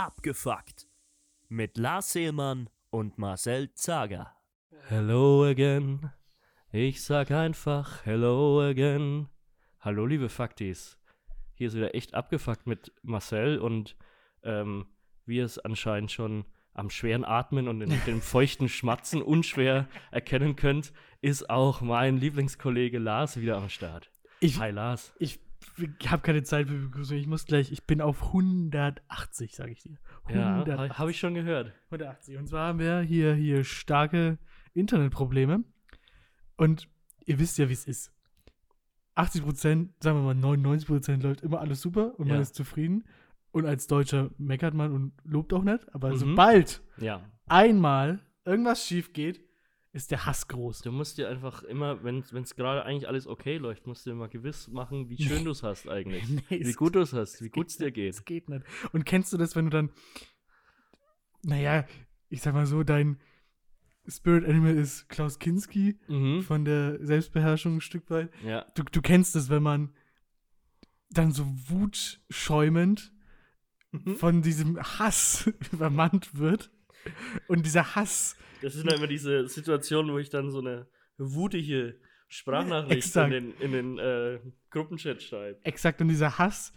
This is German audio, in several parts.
Abgefuckt. Mit Lars Seemann und Marcel Zager. Hello again. Ich sag einfach Hello again. Hallo, liebe Faktis. Hier ist wieder echt abgefuckt mit Marcel und ähm, wie ihr es anscheinend schon am schweren Atmen und in dem feuchten Schmatzen unschwer erkennen könnt, ist auch mein Lieblingskollege Lars wieder am Start. Ich, Hi Lars. ich, habe keine Zeit für Begrüßung. Ich muss gleich, ich bin auf 180, sage ich dir. Ja, 180. habe ich schon gehört. 180. Und zwar haben wir hier, hier starke Internetprobleme. Und ihr wisst ja, wie es ist. 80 Prozent, sagen wir mal 99 Prozent läuft immer alles super und man Ja. ist zufrieden. Und als Deutscher meckert man und lobt auch nicht. Aber Mhm. sobald Ja. einmal irgendwas schief geht, ist der Hass groß. Du musst dir einfach immer, wenn es gerade eigentlich alles okay läuft, musst du dir mal gewiss machen, wie schön du es hast eigentlich. Nee, wie es- gut du es hast, wie gut es dir geht. Das geht nicht. Und kennst du das, wenn du dann, naja, ich sag mal so, dein Spirit Animal ist Klaus Kinski Mhm. von der Selbstbeherrschung ein Stück weit. Ja. Du, du kennst es, wenn man dann so wutschäumend Mhm. von diesem Hass übermannt wird. Und dieser Hass, Das sind dann immer diese Situationen, wo ich dann so eine wutige Sprachnachricht in Exakt. den, in den äh, Gruppenchat schreibe. exakt, und dieser Hass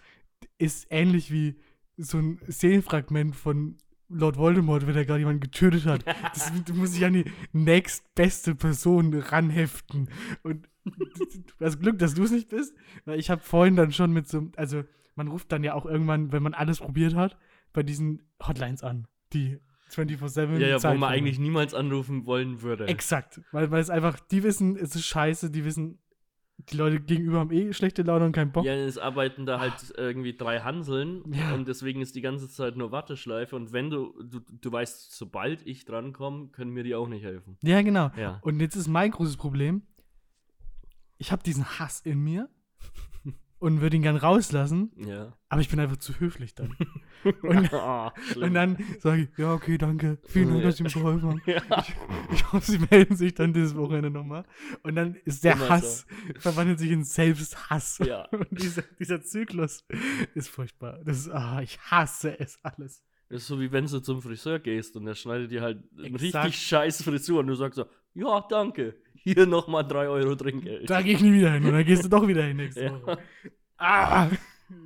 ist ähnlich wie so ein Seelenfragment von Lord Voldemort, wenn er gerade jemanden getötet hat. Das du musst dich an die nächstbeste Person ranheften. Und du hast Glück, dass du es nicht bist, weil ich habe vorhin dann schon mit so, also man ruft dann ja auch irgendwann, wenn man alles probiert hat, bei diesen Hotlines an, die 24-7 Ja, ja, wo man eigentlich niemals anrufen wollen würde. Exakt, weil, weil es einfach, die wissen, es ist scheiße, die wissen, die Leute gegenüber haben eh schlechte Laune und keinen Bock. Ja, es arbeiten da halt irgendwie drei Hanseln Ja. und deswegen ist die ganze Zeit nur Warteschleife und wenn du, du, du weißt, sobald ich drankomme, können mir die auch nicht helfen. Ja, genau. Ja. Und jetzt ist mein großes Problem, ich habe diesen Hass in mir und würde ihn gern rauslassen, Ja. aber ich bin einfach zu höflich dann. Und, schlimm. und dann sage ich, ja, okay, danke, vielen Dank, dass Sie mir geholfen haben. ja. Ich hoffe, Sie melden sich dann dieses Wochenende nochmal. Und dann ist der Immer Hass, verwandelt sich in Selbsthass. Ja. Und dieser, dieser Zyklus ist furchtbar. Das ist, ah, ich hasse es alles. Das ist so wie wenn du zum Friseur gehst und der schneidet dir halt Exakt. richtig scheiß Frisur und du sagst so, ja, danke, hier nochmal 3 Euro Trinkgeld. Da gehe ich nie wieder hin. Und dann gehst du doch wieder hin nächste Ja. Woche. Ah!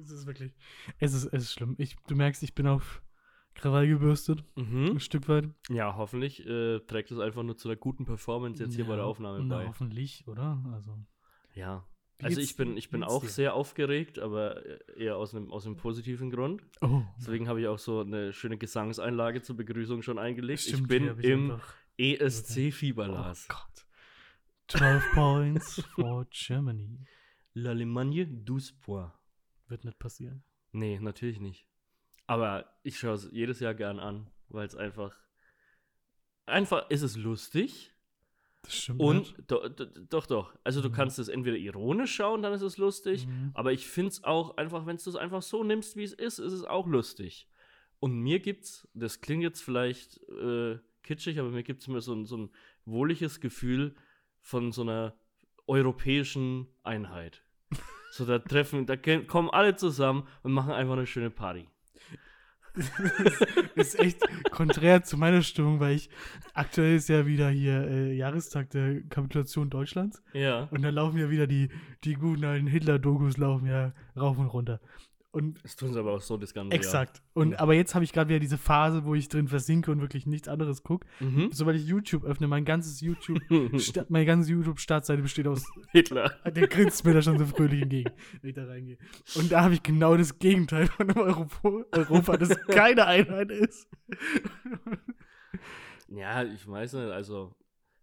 Es ist wirklich. Es ist, es ist schlimm. Ich, du merkst, ich bin auf Krawall gebürstet. Ein Mhm. Stück weit. Ja, hoffentlich äh, trägt es einfach nur zu einer guten Performance jetzt hier bei der Aufnahme na, bei. hoffentlich, oder? Also. Ja. Wie Also ich bin, ich bin auch dir? sehr aufgeregt, aber eher aus einem, aus einem positiven Grund. Oh. Deswegen habe ich auch so eine schöne Gesangseinlage zur Begrüßung schon eingelegt. Stimmt, ich bin im ESC-Fieber, Oh Lars. Gott. 12 Points for Germany. L'Allemagne, 12 points. Wird nicht passieren. Nee, natürlich nicht. Aber ich schaue es jedes Jahr gern an, weil es einfach. Einfach ist es lustig Das stimmt. und do, do, doch, doch. Also du Mhm. kannst es entweder ironisch schauen, dann ist es lustig. Mhm. Aber ich finde es auch einfach, wenn du es einfach so nimmst, wie es ist, ist es auch lustig. Und mir gibt's, das klingt jetzt vielleicht äh, kitschig, aber mir gibt es immer so ein, so ein wohliges Gefühl von so einer europäischen Einheit. So, da treffen, da kommen alle zusammen und machen einfach eine schöne Party. Das ist echt konträr zu meiner Stimmung, weil ich aktuell ist ja wieder hier äh, Jahrestag der Kapitulation Deutschlands Ja. und da laufen ja wieder die, die guten alten Hitler-Dokus laufen ja rauf und runter. Und Das tun sie aber auch so das ganze exakt. Und Mhm. aber jetzt habe ich gerade wieder diese Phase, wo ich drin versinke und wirklich nichts anderes gucke. Jahr. Mhm. Sobald ich YouTube öffne, mein ganzes YouTube, meine ganze YouTube-Startseite besteht aus Hitler. Der grinst mir da schon so fröhlich entgegen, wenn ich da reingehe. Und da habe ich genau das Gegenteil von einem Europa, Europa das keine Einheit ist. Ja, ich weiß nicht, also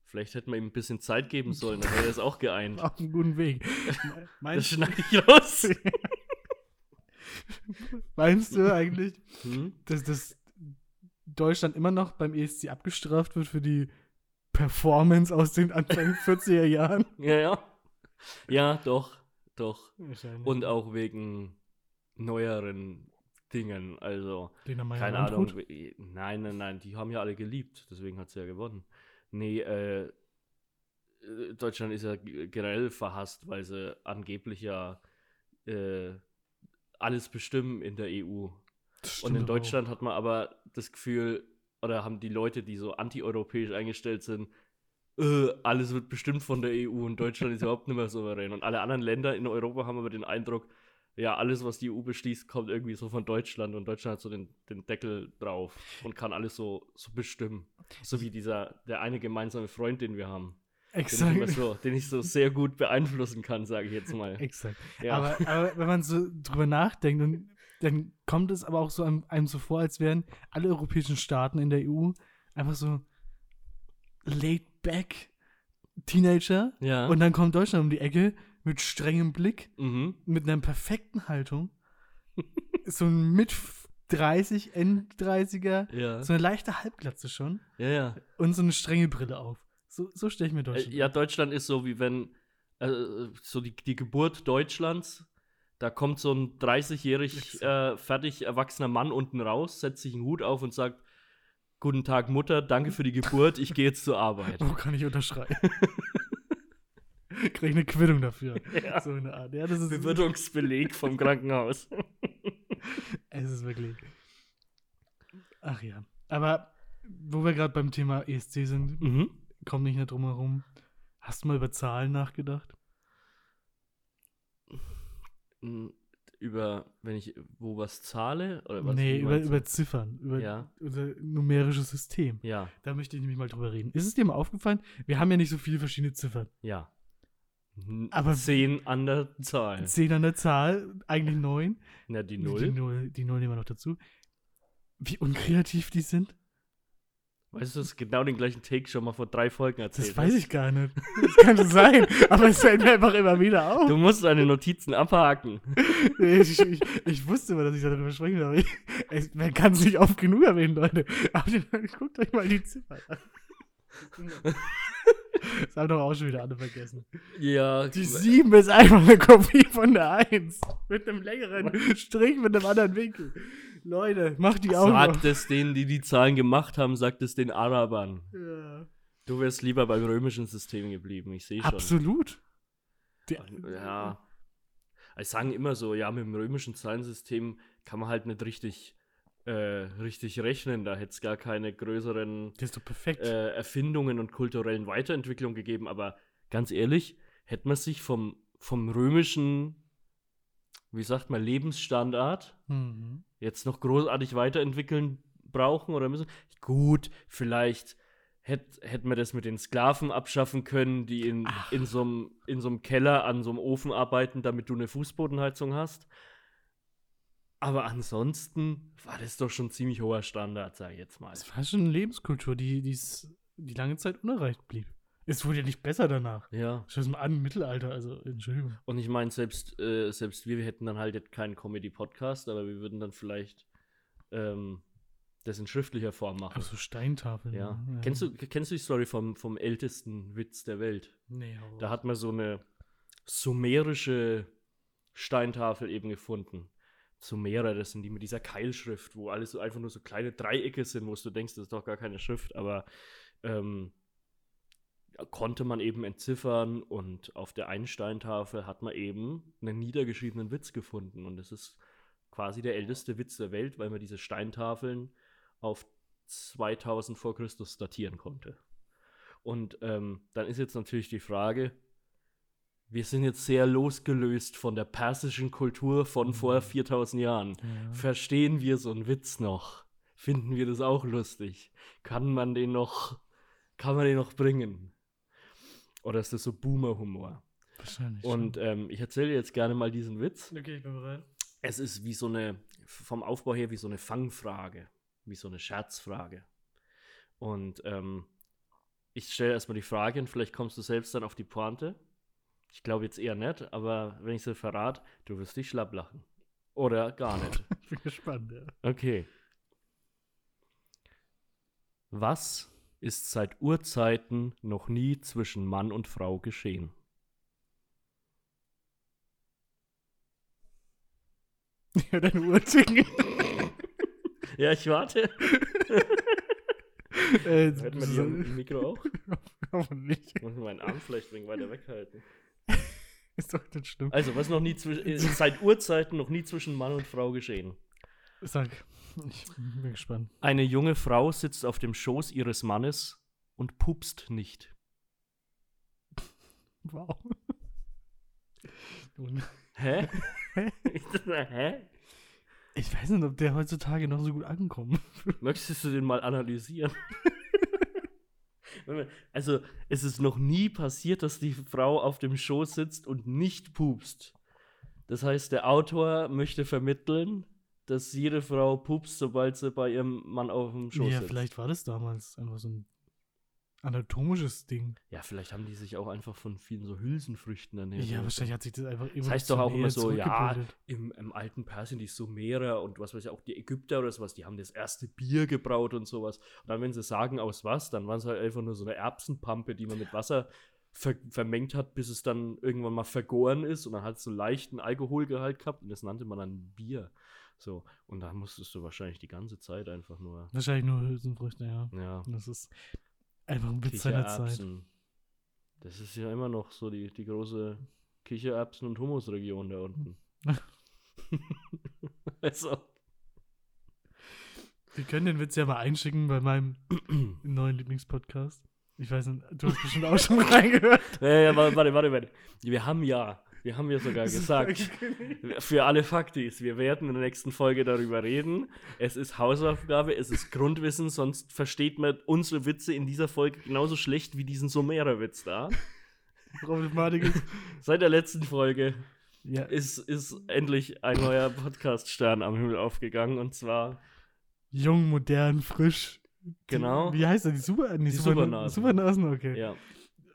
vielleicht hätten wir ihm ein bisschen Zeit geben sollen, dann wäre er es auch geeint. Auf einem guten Weg. Das schneide ich raus. meinst du eigentlich, Hm? dass das Deutschland immer noch beim ESC abgestraft wird für die Performance aus den Anfang 40er Jahren? Ja, ja. Ja, doch, doch. Und auch wegen neueren Dingen. Also, keine Ahnung. Nein, nein, nein, die haben ja alle geliebt. Deswegen hat sie ja gewonnen. Nee, äh, äh, Deutschland ist ja generell verhasst, weil sie angeblich ja äh, alles bestimmen in der EU. Und in aber auch. Deutschland hat man aber das Gefühl, oder haben die Leute, die so antieuropäisch eingestellt sind, äh, alles wird bestimmt von der EU und Deutschland ist überhaupt nicht mehr souverän. Und alle anderen Länder in Europa haben aber den Eindruck, ja, alles, was die EU beschließt, kommt irgendwie so von Deutschland und Deutschland hat so den, den Deckel drauf und kann alles so, so bestimmen. So wie dieser, der eine gemeinsame Freund, den wir haben. Den ich, Exakt. so, den ich so sehr gut beeinflussen kann, sage ich jetzt mal. Exakt. Ja. Aber, aber wenn man so drüber nachdenkt, und, dann kommt es aber auch so einem, einem so vor, als wären alle europäischen Staaten in der EU einfach so laid back Teenager. ja. Und dann kommt Deutschland um die Ecke mit strengem Blick, mhm. mit einer perfekten Haltung. so ein mit 30, End-30er, Ja. so eine leichte Halbglatze schon ja, ja. und so eine strenge Brille auf. So, so stelle ich mir Äh, Deutschland ja, Deutschland ist so wie wenn, äh, so die, die Geburt Deutschlands, da kommt so ein 30-jährig äh, fertig erwachsener Mann unten raus, setzt sich einen Hut auf und sagt, Guten Tag Mutter, danke für die Geburt, ich gehe jetzt zur Arbeit. Wo kann ich unterschreiben? Krieg ich eine Quittung dafür. Ja. So eine Art. Ja, das ist, Bewirtungsbeleg vom Krankenhaus. es ist wirklich. Ach ja. Aber wo wir gerade beim Thema ESC sind, mhm. Kommt nicht mehr drum herum. Hast du mal über Zahlen nachgedacht? Mm, Über, wenn ich wo was zahle? Oder was, nee, über, über Ziffern, über Ja. unser numerisches System. Ja, Da möchte ich nämlich mal drüber reden. Ist es dir mal aufgefallen? Wir haben ja nicht so viele verschiedene Ziffern. ja. Aber- Zehn an der Zahl. Zehn an der Zahl, eigentlich neun. Na, die Die Null. Null, die Null nehmen wir noch dazu. Wie unkreativ die sind? Weißt du, das ist genau den gleichen Take schon mal vor drei Folgen erzählt. Das weiß ich gar nicht. Das kann schon sein. Aber es fällt mir einfach immer wieder auf. Du musst deine Notizen abhaken. Ich, ich, ich wusste immer, dass ich darüber sprechen ich, es, man kann es nicht oft genug erwähnen, Leute. Aber guckt euch mal die Ziffern an. Das haben doch auch schon wieder alle vergessen. Ja, Die 7 ist einfach eine Kopie von der 1. Mit einem längeren Strich mit einem anderen Winkel. Leute, macht die Augen sagt es denen, die die Zahlen gemacht haben, sagt es den Arabern. Ja. Du wärst lieber beim römischen System geblieben, ich sehe schon. Absolut. Der, Ja. Ich sagen immer so, ja, mit dem römischen Zahlensystem kann man halt nicht richtig, äh, richtig rechnen. Da hätte es gar keine größeren äh, Erfindungen und kulturellen Weiterentwicklungen gegeben. Aber ganz ehrlich, hätte man sich vom, vom römischen, wie sagt man, Lebensstandard Mhm. jetzt noch großartig weiterentwickeln brauchen oder müssen. Gut, vielleicht hätte hätt man das mit den Sklaven abschaffen können, die in, Ach. in so einem Keller an so einem Ofen arbeiten, damit du eine Fußbodenheizung hast. Aber ansonsten war das doch schon ziemlich hoher Standard, sag ich jetzt mal. Das war schon eine Lebenskultur, die, die lange Zeit unerreicht blieb. Es wurde ja nicht besser danach. Ja. Schau es mal an, Mittelalter, also Entschuldigung. Und ich meine, selbst, äh, selbst wir, wir hätten dann halt jetzt keinen Comedy-Podcast, aber wir würden dann vielleicht ähm, das in schriftlicher Form machen. Ach so Steintafeln. Ja. Kennst, du, kennst du die Story vom, vom ältesten Witz der Welt? Nee, hau Da hat man so eine sumerische Steintafel eben gefunden. Sumerer, das sind die mit dieser Keilschrift, wo alles so einfach nur so kleine Dreiecke sind, wo du denkst, das ist doch gar keine Schrift, aber ähm, konnte man eben entziffern und auf der einen Steintafel hat man eben einen niedergeschriebenen Witz gefunden und das ist quasi der älteste Witz der Welt, weil man diese Steintafeln auf 2000 vor Christus datieren konnte. Und ähm, dann ist jetzt natürlich die Frage, wir sind jetzt sehr losgelöst von der persischen Kultur von vor 4000 Jahren. Ja. Verstehen wir so einen Witz noch? Finden wir das auch lustig? Kann man den noch, kann man den noch bringen? Oder ist das so Boomer-Humor? Wahrscheinlich. Und ähm, ich erzähle dir jetzt gerne mal diesen Witz. okay, ich bin bereit. Es ist wie so eine, vom Aufbau her wie so eine Fangfrage, wie so eine Scherzfrage. Und ähm, ich stelle erstmal die Frage und vielleicht kommst du selbst dann auf die Pointe. Ich glaube jetzt eher nicht, aber wenn ich sie verrate, du wirst dich schlapp lachen. Oder gar nicht. Ich bin gespannt, ja. Okay. Was ist seit Urzeiten noch nie zwischen Mann und Frau geschehen? Ja, deine Uhr ticken. Ja, ich warte. äh, Hört man die am Mikro auch? Hoffentlich. Ich muss meinen Arm vielleicht wenig weiter weghalten. Ist doch nicht schlimm. Also, was noch nie zwischen, ist seit Urzeiten noch nie zwischen Mann und Frau geschehen? Sag. Ich bin gespannt. Eine junge Frau sitzt auf dem Schoß ihres Mannes und pupst nicht. Wow. Hä? Hä? ich weiß nicht, ob der heutzutage noch so gut ankommt. Möchtest du den mal analysieren? Also, es ist noch nie passiert, dass die Frau auf dem Schoß sitzt und nicht pupst. Das heißt, der Autor möchte vermitteln, dass jede Frau pupst, sobald sie bei ihrem Mann auf dem Schoß ja, sitzt. vielleicht war das damals einfach so ein anatomisches Ding. Ja, vielleicht haben die sich auch einfach von vielen so Hülsenfrüchten ernährt. Ja, wahrscheinlich hat sich das einfach Das heißt doch auch immer so, ja, im, im alten Persien, die Sumerer und was weiß ich, auch die Ägypter oder sowas, die haben das erste Bier gebraut und sowas. Und dann, wenn sie sagen, aus was, dann waren es halt einfach nur so eine Erbsenpampe, die man mit Wasser ver vermengt hat, bis es dann irgendwann mal vergoren ist und dann hat es so leichten Alkoholgehalt gehabt und das nannte man dann Bier. So, und da musstest du wahrscheinlich die ganze Zeit einfach nur, Wahrscheinlich nur Hülsenfrüchte, ja. ja, Das ist einfach ein Witz seiner Zeit. Das ist ja immer noch so die, die große Kichererbsen- und Humusregion da unten. also, Wir können den Witz ja mal einschicken bei meinem neuen Lieblingspodcast. Ich weiß nicht, du hast bestimmt auch schon reingehört. ja, ja, warte, warte, warte. Wir haben ja, wir haben ja sogar gesagt, für alle Faktis, wir werden in der nächsten Folge darüber reden. Es ist Hausaufgabe, es ist Grundwissen, sonst versteht man unsere Witze in dieser Folge genauso schlecht wie diesen Sumerer-Witz da. Problematik ist. Seit der letzten Folge Ja, ist, ist endlich ein neuer Podcast-Stern am Himmel aufgegangen und zwar jung, modern, frisch. Genau. Die, wie heißt er? Die Super, Die Super, Supernasen. Supernasen, okay. ja,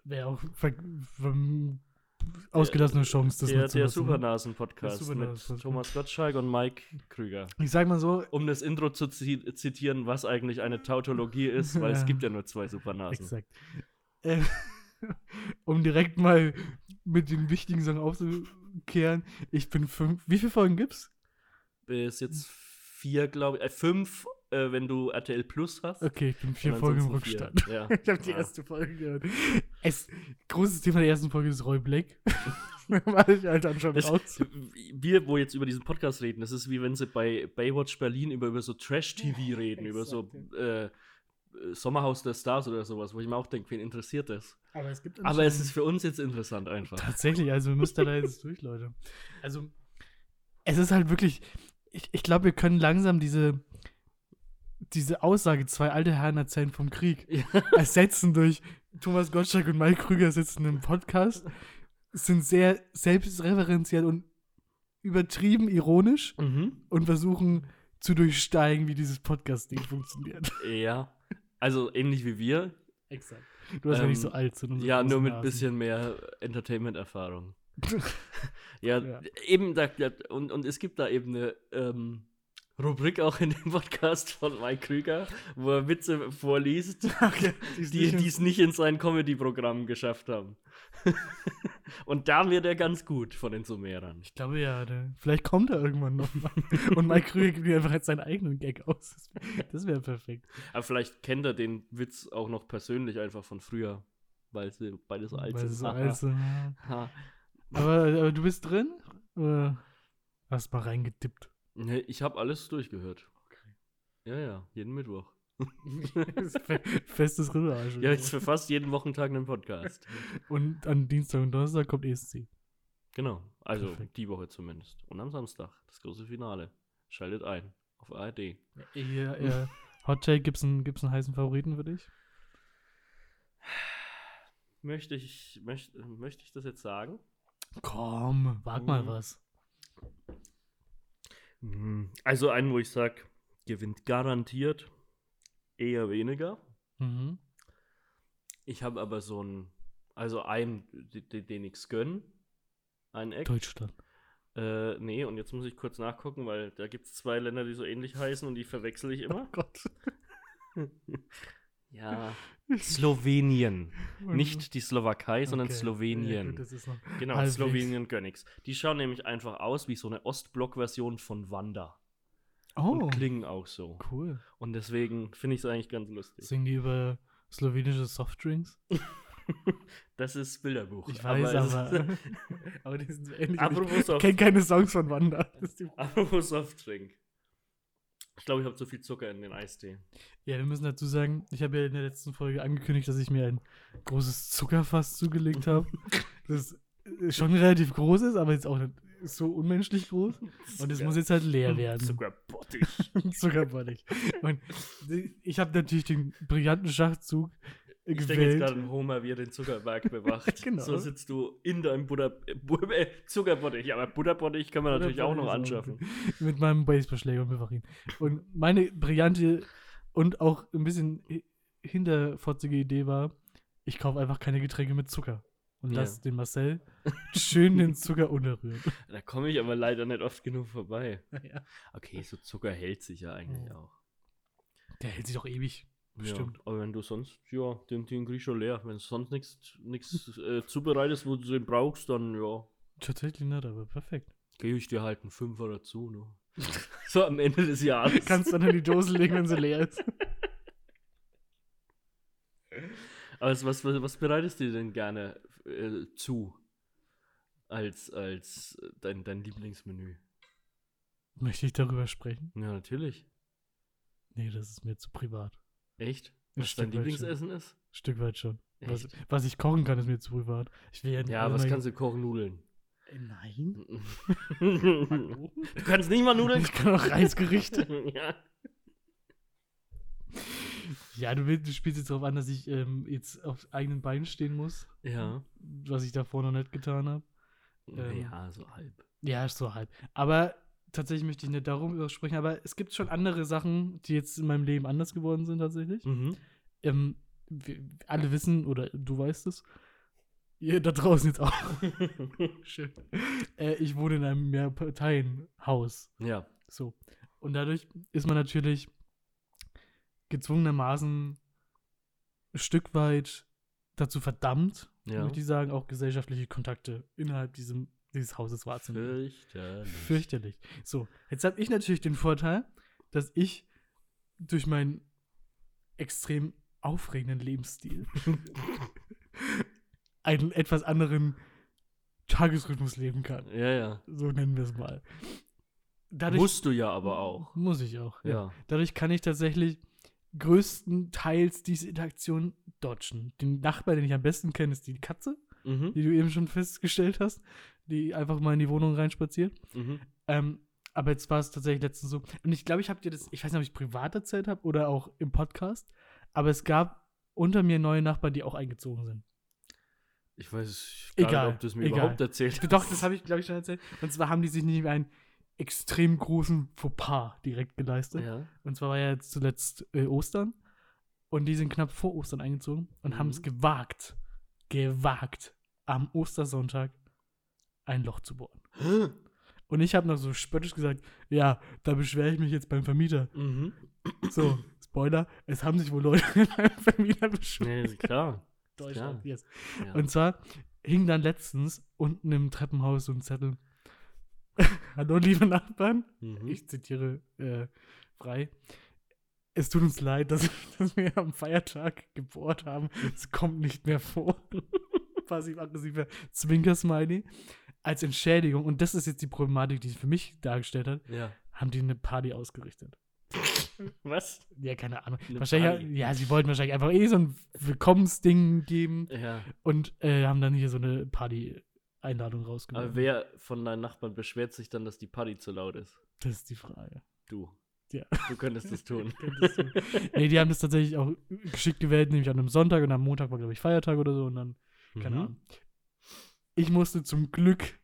Wäre auch ver, ver, ausgelassene Chance, das der, der? Supernasen-Podcast Der mit. Thomas Gottschalk und Mike Krüger. Ich sag mal so, Um das Intro zu zi zitieren, was eigentlich eine Tautologie ist, weil es gibt ja nur zwei Supernasen. exakt. Äh, um direkt mal mit den wichtigen Sachen aufzukehren, ich bin fünf. Wie viele Folgen gibt's? Bis jetzt vier, glaube ich, äh, fünf, äh, wenn du RTL Plus hast. Okay, ich bin vier Folgen im. Rückstand. Ja. Ich habe die Ja. erste Folge gehört. Es, großes Thema der ersten Folge ist Roy Black. War ich halt dann schon Das, raus. wir, wo jetzt über diesen Podcast reden, das ist wie wenn sie bei Baywatch Berlin über, über so Trash-TV reden, über so äh, Sommerhaus der Stars oder sowas, wo ich mir auch denke, wen interessiert das? Aber es gibt Aber es ist für uns jetzt interessant einfach. Tatsächlich, also wir müssen da jetzt durch, Leute. Also, es ist halt wirklich, ich, ich glaube, wir können langsam diese, diese Aussage, zwei alte Herren erzählen vom Krieg, ersetzen durch Thomas Gottschalk und Mike Krüger sitzen im Podcast, sind sehr selbstreferenziell und übertrieben ironisch Mhm. und versuchen zu durchsteigen, wie dieses Podcast-Ding funktioniert. Ja. Also ähnlich wie wir. Exakt. Du hast ja nicht Ähm, so alt. unsere Ja, nur mit ein bisschen mehr Entertainment-Erfahrung. ja, Ja. eben, da, ja, und, und es gibt da eben eine ähm, Rubrik auch in dem Podcast von Mike Krüger, wo er Witze vorliest, Okay, die es nicht in sein Comedy-Programm geschafft haben. und da wird er ganz gut von den Sumerern. Ich glaube ja, der, vielleicht kommt er irgendwann nochmal. Und Mike Krüger gibt einfach jetzt seinen eigenen Gag aus. Das wär- Das wäre perfekt. Aber vielleicht kennt er den Witz auch noch persönlich einfach von früher, weil sie beide so alt Weil sind. so alt sind. Aber, aber du bist drin? Oder hast mal reingedippt? Nee, ich habe alles durchgehört. Ja, ja, jeden Mittwoch. Fe- Festes Rüberarsch. Ja, jetzt für fast jeden Wochentag einen Podcast. Und an Dienstag und Donnerstag kommt ESC. Genau, also Perfekt. die Woche zumindest. Und am Samstag, das große Finale. Schaltet ein auf ARD. Ja, ja. Hot Take, gibt's einen, gibt's einen heißen Favoriten für dich? Möchte ich, möchte, möchte ich das jetzt sagen? Komm, wag mal Mhm. was. Mhm. Also einen, wo ich sage, gewinnt garantiert, eher weniger. Mhm. Ich habe aber so einen, also einen, den, den- ich gönn, ein Eck. Deutschland. Äh, nee, und jetzt muss ich kurz nachgucken, weil da gibt es zwei Länder, die so ähnlich heißen und die verwechsel ich Oh immer. Gott. Ja. Slowenien. Nicht die Slowakei, sondern Okay. Ja, Slowenien. gut, ist noch genau, halbwegs. Slowenien Gönnix. Die schauen nämlich einfach aus wie so eine Ostblock-Version von Wanda. Oh, Und klingen auch so. cool. Und deswegen finde ich es eigentlich ganz lustig. Singen die über slowenische Softdrinks? Das ist Bilderbuch. Ich weiß, es aber. ist- aber die sind ähnlich. Apropos ich kenne keine Songs von Wanda. Apropos Softdrink. Ich glaube, ich habe zu viel Zucker in den Eistee. Ja, wir müssen dazu sagen, ich habe ja in der letzten Folge angekündigt, dass ich mir ein großes Zuckerfass zugelegt habe. das schon relativ groß ist, aber jetzt auch nicht so unmenschlich groß. Und es muss jetzt halt leer werden. Zuckerbottich. Zuckerbottich. Und ich habe natürlich den brillanten Schachzug Ich denke jetzt gerade an Homer, wie er den Zuckerberg bewacht. Genau. So sitzt du in deinem Butter, äh, Zuckerbottich. Aber Butterbottich kann man natürlich auch noch anschaffen. Mit meinem Baseballschläger und bewach ihn. Und meine brillante und auch ein bisschen hi- hinterfotzige Idee war, ich kaufe einfach keine Getränke mit Zucker. Und Ja. lass den Marcel schön den Zucker unterrühren. Da komme ich aber leider nicht oft genug vorbei. Ja. Okay, so Zucker hält sich ja eigentlich Ja. auch. Der hält sich doch ewig. Bestimmt. Ja, aber wenn du sonst, ja, den, den krieg ich schon leer. Wenn du sonst nichts äh, zubereitest, wo du den brauchst, dann ja, Tatsächlich nicht, aber perfekt. gebe ich dir halt einen Fünfer dazu. Ne? so am Ende des Jahres. Kannst dann in die Dose legen, wenn sie leer ist. Aber was, was, was bereitest du dir denn gerne äh, zu? Als, als dein, dein Lieblingsmenü? Möchte ich darüber sprechen? Ja, natürlich. Nee, das ist mir zu privat. Echt? Ein Was dein Stück schon. Lieblingsessen ist? Stück weit schon. Was, was ich kochen kann, ist mir zu privat. Ich will ja, Ja, was kannst du kochen? Nudeln. Äh, Nein. du kannst nicht mal Nudeln Ich kann auch Reisgerichte. ja. Ja, du, willst, du spielst jetzt darauf an, dass ich ähm, jetzt auf eigenen Beinen stehen muss, Ja. was ich davor noch nicht getan habe. Ähm, ja, so halb. Ja, so halb. Aber tatsächlich möchte ich nicht darum sprechen, aber es gibt schon andere Sachen, die jetzt in meinem Leben anders geworden sind tatsächlich. Mhm. Ähm, wir, alle wissen, oder du weißt es, ihr da draußen jetzt auch. Schön. Äh, ich wohne in einem Mehrparteienhaus. ja. So. Und dadurch ist man natürlich gezwungenermaßen ein Stück weit dazu verdammt, Ja. möchte ich sagen, auch gesellschaftliche Kontakte innerhalb diesem, dieses Hauses wahrzunehmen. Fürchterlich. Fürchterlich. So, jetzt habe ich natürlich den Vorteil, dass ich durch meinen extrem aufregenden Lebensstil einen etwas anderen Tagesrhythmus leben kann. Ja, ja. So nennen wir es mal. Dadurch, Musst du ja aber auch. Muss ich auch. Ja. Ja. Dadurch kann ich tatsächlich größtenteils diese Interaktion dodgen. Den Nachbar, den ich am besten kenne, ist die Katze, Mhm. die du eben schon festgestellt hast, die einfach mal in die Wohnung reinspaziert. Mhm. Ähm, aber jetzt war es tatsächlich letztens so. Und ich glaube, ich habe dir das, ich weiß nicht, ob ich privat erzählt habe oder auch im Podcast, aber es gab unter mir neue Nachbarn, die auch eingezogen sind. Ich weiß Egal, gar nicht, ob du es mir egal. überhaupt erzählt Doch, das habe ich, glaube ich, schon erzählt. Und zwar haben die sich nicht einen extrem großen Fauxpas direkt geleistet. Ja. Und zwar war ja jetzt zuletzt äh, Ostern. Und die sind knapp vor Ostern eingezogen und Mhm. haben es gewagt, gewagt, am Ostersonntag ein Loch zu bohren. Und ich habe noch so spöttisch gesagt, ja, da beschwere ich mich jetzt beim Vermieter. Mhm. So, Spoiler, es haben sich wohl Leute beim Vermieter beschwert. Nee, ist klar. Deutschland, yes. Ja. Und zwar hing dann letztens unten im Treppenhaus so ein Zettel. Hallo, liebe Nachbarn. mhm. Ich zitiere äh, frei. Es tut uns leid, dass, dass wir am Feiertag gebohrt haben. Es kommt nicht mehr vor. Passiv-aggressiver Zwinker-Smiley. Als Entschädigung, und das ist jetzt die Problematik, die sich für mich dargestellt hat, ja. haben die eine Party ausgerichtet. Was? Ja, keine Ahnung. Eine wahrscheinlich, Party? ja, sie wollten wahrscheinlich einfach eh so ein Willkommensding geben Ja. und äh, haben dann hier so eine Party-Einladung Aber rausgenommen. wer von deinen Nachbarn beschwert sich dann, dass die Party zu laut ist? Das ist die Frage. Du. Ja. Du könntest das tun. Könntest nee, die haben das tatsächlich auch geschickt gewählt, nämlich an einem Sonntag und am Montag war, glaube ich, Feiertag oder so und dann, keine Mhm. Ahnung. Ich musste zum Glück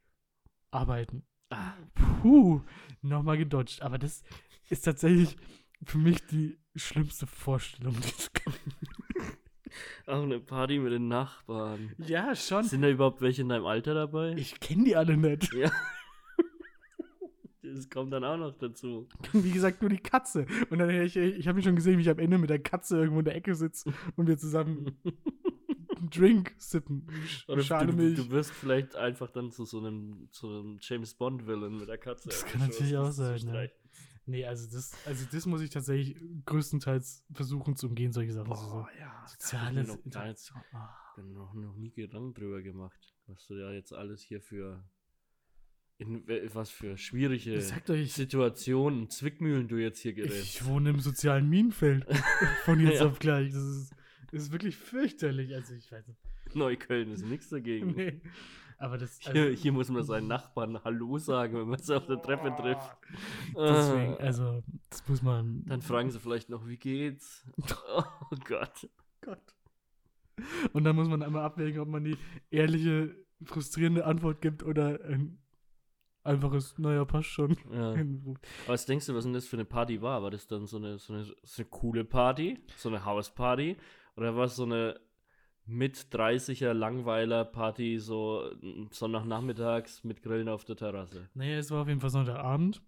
arbeiten. Ah. Puh, nochmal gedodged. Aber das ist tatsächlich für mich die schlimmste Vorstellung. Auch eine Party mit den Nachbarn. ja, schon. Sind da überhaupt welche in deinem Alter dabei? Ich kenne die alle nicht. ja. Das kommt dann auch noch dazu. Wie gesagt, nur die Katze. Und dann ich, ich habe mich schon gesehen, wie ich am Ende mit der Katze irgendwo in der Ecke sitze und wir zusammen einen Drink sippen. Oder Schale du, Milch. du wirst vielleicht einfach dann zu so einem, zu einem James Bond-Villain mit der Katze. Das kann natürlich auch sein, ne? Nee, also das, also das muss ich tatsächlich größtenteils versuchen zu umgehen, solche Sachen. Boah, ja. Soziales da hab ich noch gar nicht. Ah. hab noch, noch nie Gedanken drüber gemacht, was du ja jetzt alles hier für in was für schwierige Ich sag doch, ich- Situationen, Zwickmühlen du jetzt hier gerätst. Ich wohne im sozialen Minenfeld. Von jetzt Ja. auf gleich. Das ist, das ist wirklich fürchterlich. Also ich weiß nicht. Neukölln ist nichts dagegen. Nee. Aber das. Hier, Also, hier muss man seinen Nachbarn Hallo sagen, wenn man sie auf der Treppe trifft. deswegen, Ah. also, das muss man. Dann fragen sie vielleicht noch, wie geht's? Oh Gott. Gott. Und dann muss man einmal abwägen, ob man die ehrliche, frustrierende Antwort gibt oder ein einfaches, naja, passt schon. Ja. Was denkst du, was denn das für eine Party war? War das dann so eine, so eine, so eine coole Party? So eine Hausparty? Oder war es so eine mit 30er Langweiler-Party, so Sonntagnachmittags mit Grillen auf der Terrasse? Naja, es war auf jeden Fall Sonntagabend.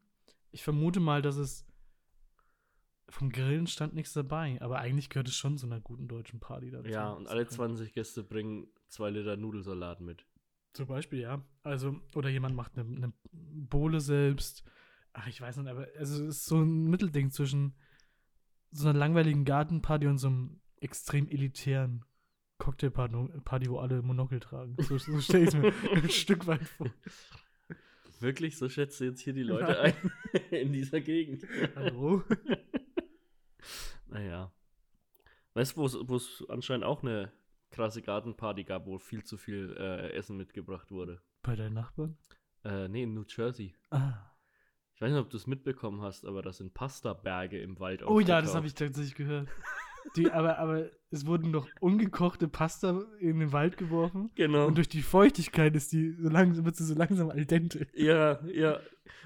Ich vermute mal, dass es vom Grillen stand nichts dabei, aber eigentlich gehört es schon zu einer guten deutschen Party dazu. Ja, und alle 20 Gäste bringen zwei Liter Nudelsalat mit. Zum Beispiel, ja. Also, oder jemand macht eine, eine Bohle selbst. Ach, ich weiß nicht, aber also es ist so ein Mittelding zwischen so einer langweiligen Gartenparty und so einem extrem elitären Cocktailparty, Party, wo alle Monokel tragen. So, so stelle ich es mir ein Stück weit vor. Wirklich? So schätzt du jetzt hier die Leute ein in dieser Gegend? Hallo? Naja. Weißt du, wo es- anscheinend auch eine krasse Gartenparty gab, wo viel zu viel äh, Essen mitgebracht wurde? Bei deinen Nachbarn? Äh, nee, in New Jersey. Ah. Ich weiß nicht, ob du es mitbekommen hast, aber das sind Pasta-Berge im Wald Oh ja, das habe ich tatsächlich gehört. Die, aber, aber es wurden doch ungekochte Pasta in den Wald geworfen. Genau. Und durch die Feuchtigkeit ist die so langsam, wird sie so langsam al dente. Ja, ja.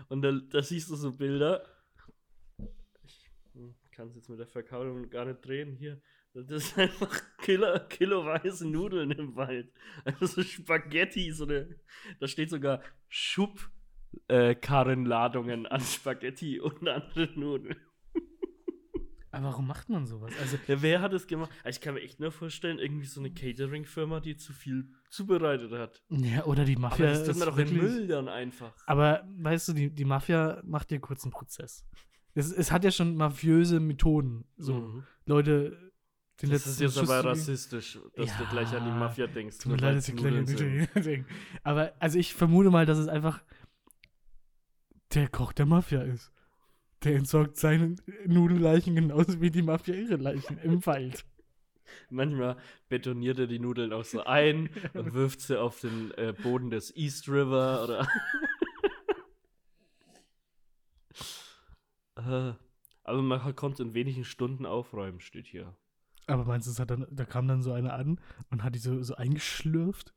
Und da, da siehst du so Bilder. Ich kann es jetzt mit der Verkabelung gar nicht drehen hier. Das ist einfach Killer, kiloweise Nudeln im Wald. Also so Spaghetti, so eine. Da steht sogar Schubkarrenladungen an Spaghetti und andere Nudeln. Aber warum macht man sowas? Also, Ja, wer hat es gemacht? Also Ich kann mir echt nur vorstellen, irgendwie so eine Catering-Firma, die zu viel zubereitet hat. ja, oder die Aber Mafia. das tut ist man doch in wirklich- Müll dann einfach. Aber weißt du, die, die Mafia macht dir kurz einen Prozess. Es, es hat ja schon mafiöse Methoden. So, Mhm. Leute, den Das ist jetzt Schuss aber rassistisch, dass du Ja. gleich an die Mafia denkst. Tut mir leid, dass ich gleich an sind. die denke. Aber also ich vermute mal, dass es einfach der Koch der Mafia ist. Der entsorgt seine Nudelleichen genauso wie die Mafia ihre Leichen im Wald. Manchmal betoniert er die Nudeln auch so ein und wirft sie auf den äh, Boden des East River oder. äh, aber man konnte in wenigen Stunden aufräumen, steht hier. Aber meinst du, es hat dann, da kam dann so einer an und hat die so, so eingeschlürft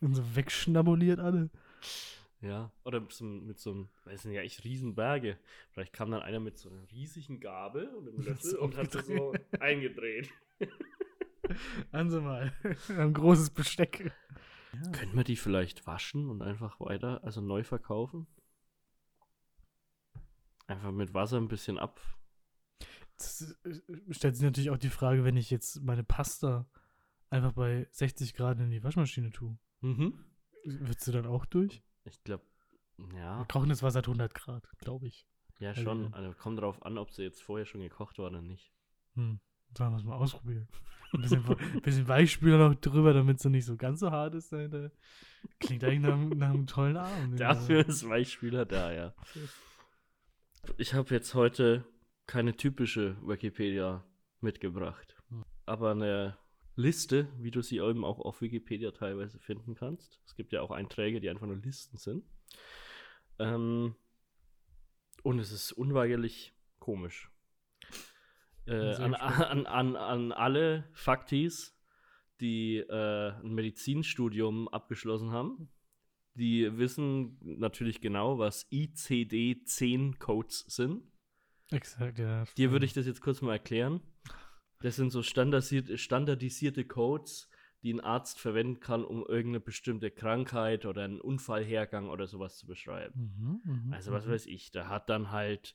und so wegschnabuliert alle? Ja, oder mit so, einem- mit so einem, das sind ja echt Riesenberge. Vielleicht kam dann einer mit so einer riesigen Gabel und einem Löffel und hat das so eingedreht. Also mal, ein großes Besteck. Könnten wir die vielleicht waschen und einfach weiter, also neu verkaufen? Einfach mit Wasser ein bisschen ab. Das äh, stellt sich natürlich auch die Frage, wenn ich jetzt meine Pasta einfach bei 60 Grad in die Waschmaschine tue. Mhm. Wird sie dann auch durch? Ich glaube, ja, Kochendes Wasser hat 100 Grad, glaube ich. ja Also- schon. Also kommt drauf an, ob sie jetzt vorher schon gekocht war oder nicht. Hm. Sollen wir es mal ausprobieren? Ein bisschen, ein bisschen Weichspüler noch drüber, damit es nicht so ganz so hart ist. dahinter. Klingt eigentlich nach, einem- nach einem tollen Abend. Dafür ist Weichspüler da, ja. Ich habe jetzt heute keine typische Wikipedia mitgebracht, Hm. aber eine Liste, wie du sie eben auch auf Wikipedia teilweise finden kannst. Es gibt ja auch Einträge, die einfach nur Listen sind. Ähm, und es ist unweigerlich komisch. Äh, an, an, an, an alle Faktis, die äh, ein Medizinstudium abgeschlossen haben, die wissen natürlich genau, was ICD-10-Codes sind. Exakt, ja. Dir würde ich das jetzt kurz mal erklären. Das sind so standardisierte, standardisierte Codes, die ein Arzt verwenden kann, um irgendeine bestimmte Krankheit oder einen Unfallhergang oder sowas zu beschreiben. Mhm, mhm, Also was mhm. weiß ich, da hat dann halt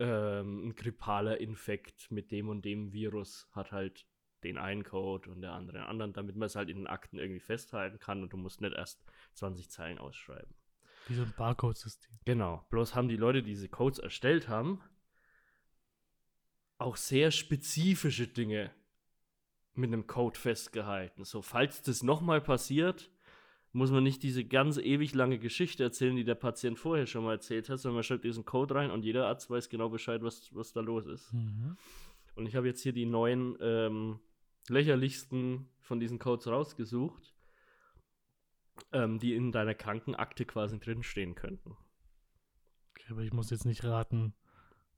ähm, ein grippaler Infekt mit dem und dem Virus hat halt den einen Code und der andere den anderen, damit man es halt in den Akten irgendwie festhalten kann und du musst nicht erst 20 Zeilen ausschreiben. Wie so ein Barcode-System. Genau. Bloß haben die Leute, die diese Codes erstellt haben, auch sehr spezifische Dinge mit einem Code festgehalten. So, falls das nochmal passiert, muss man nicht diese ganz ewig lange Geschichte erzählen, die der Patient vorher schon mal erzählt hat, sondern man schreibt diesen Code rein und jeder Arzt weiß genau Bescheid, was, was da los ist. Mhm. Und ich habe jetzt hier die neun ähm, lächerlichsten von diesen Codes rausgesucht, ähm, die in deiner Krankenakte quasi drinstehen könnten. Okay, aber ich muss jetzt nicht raten.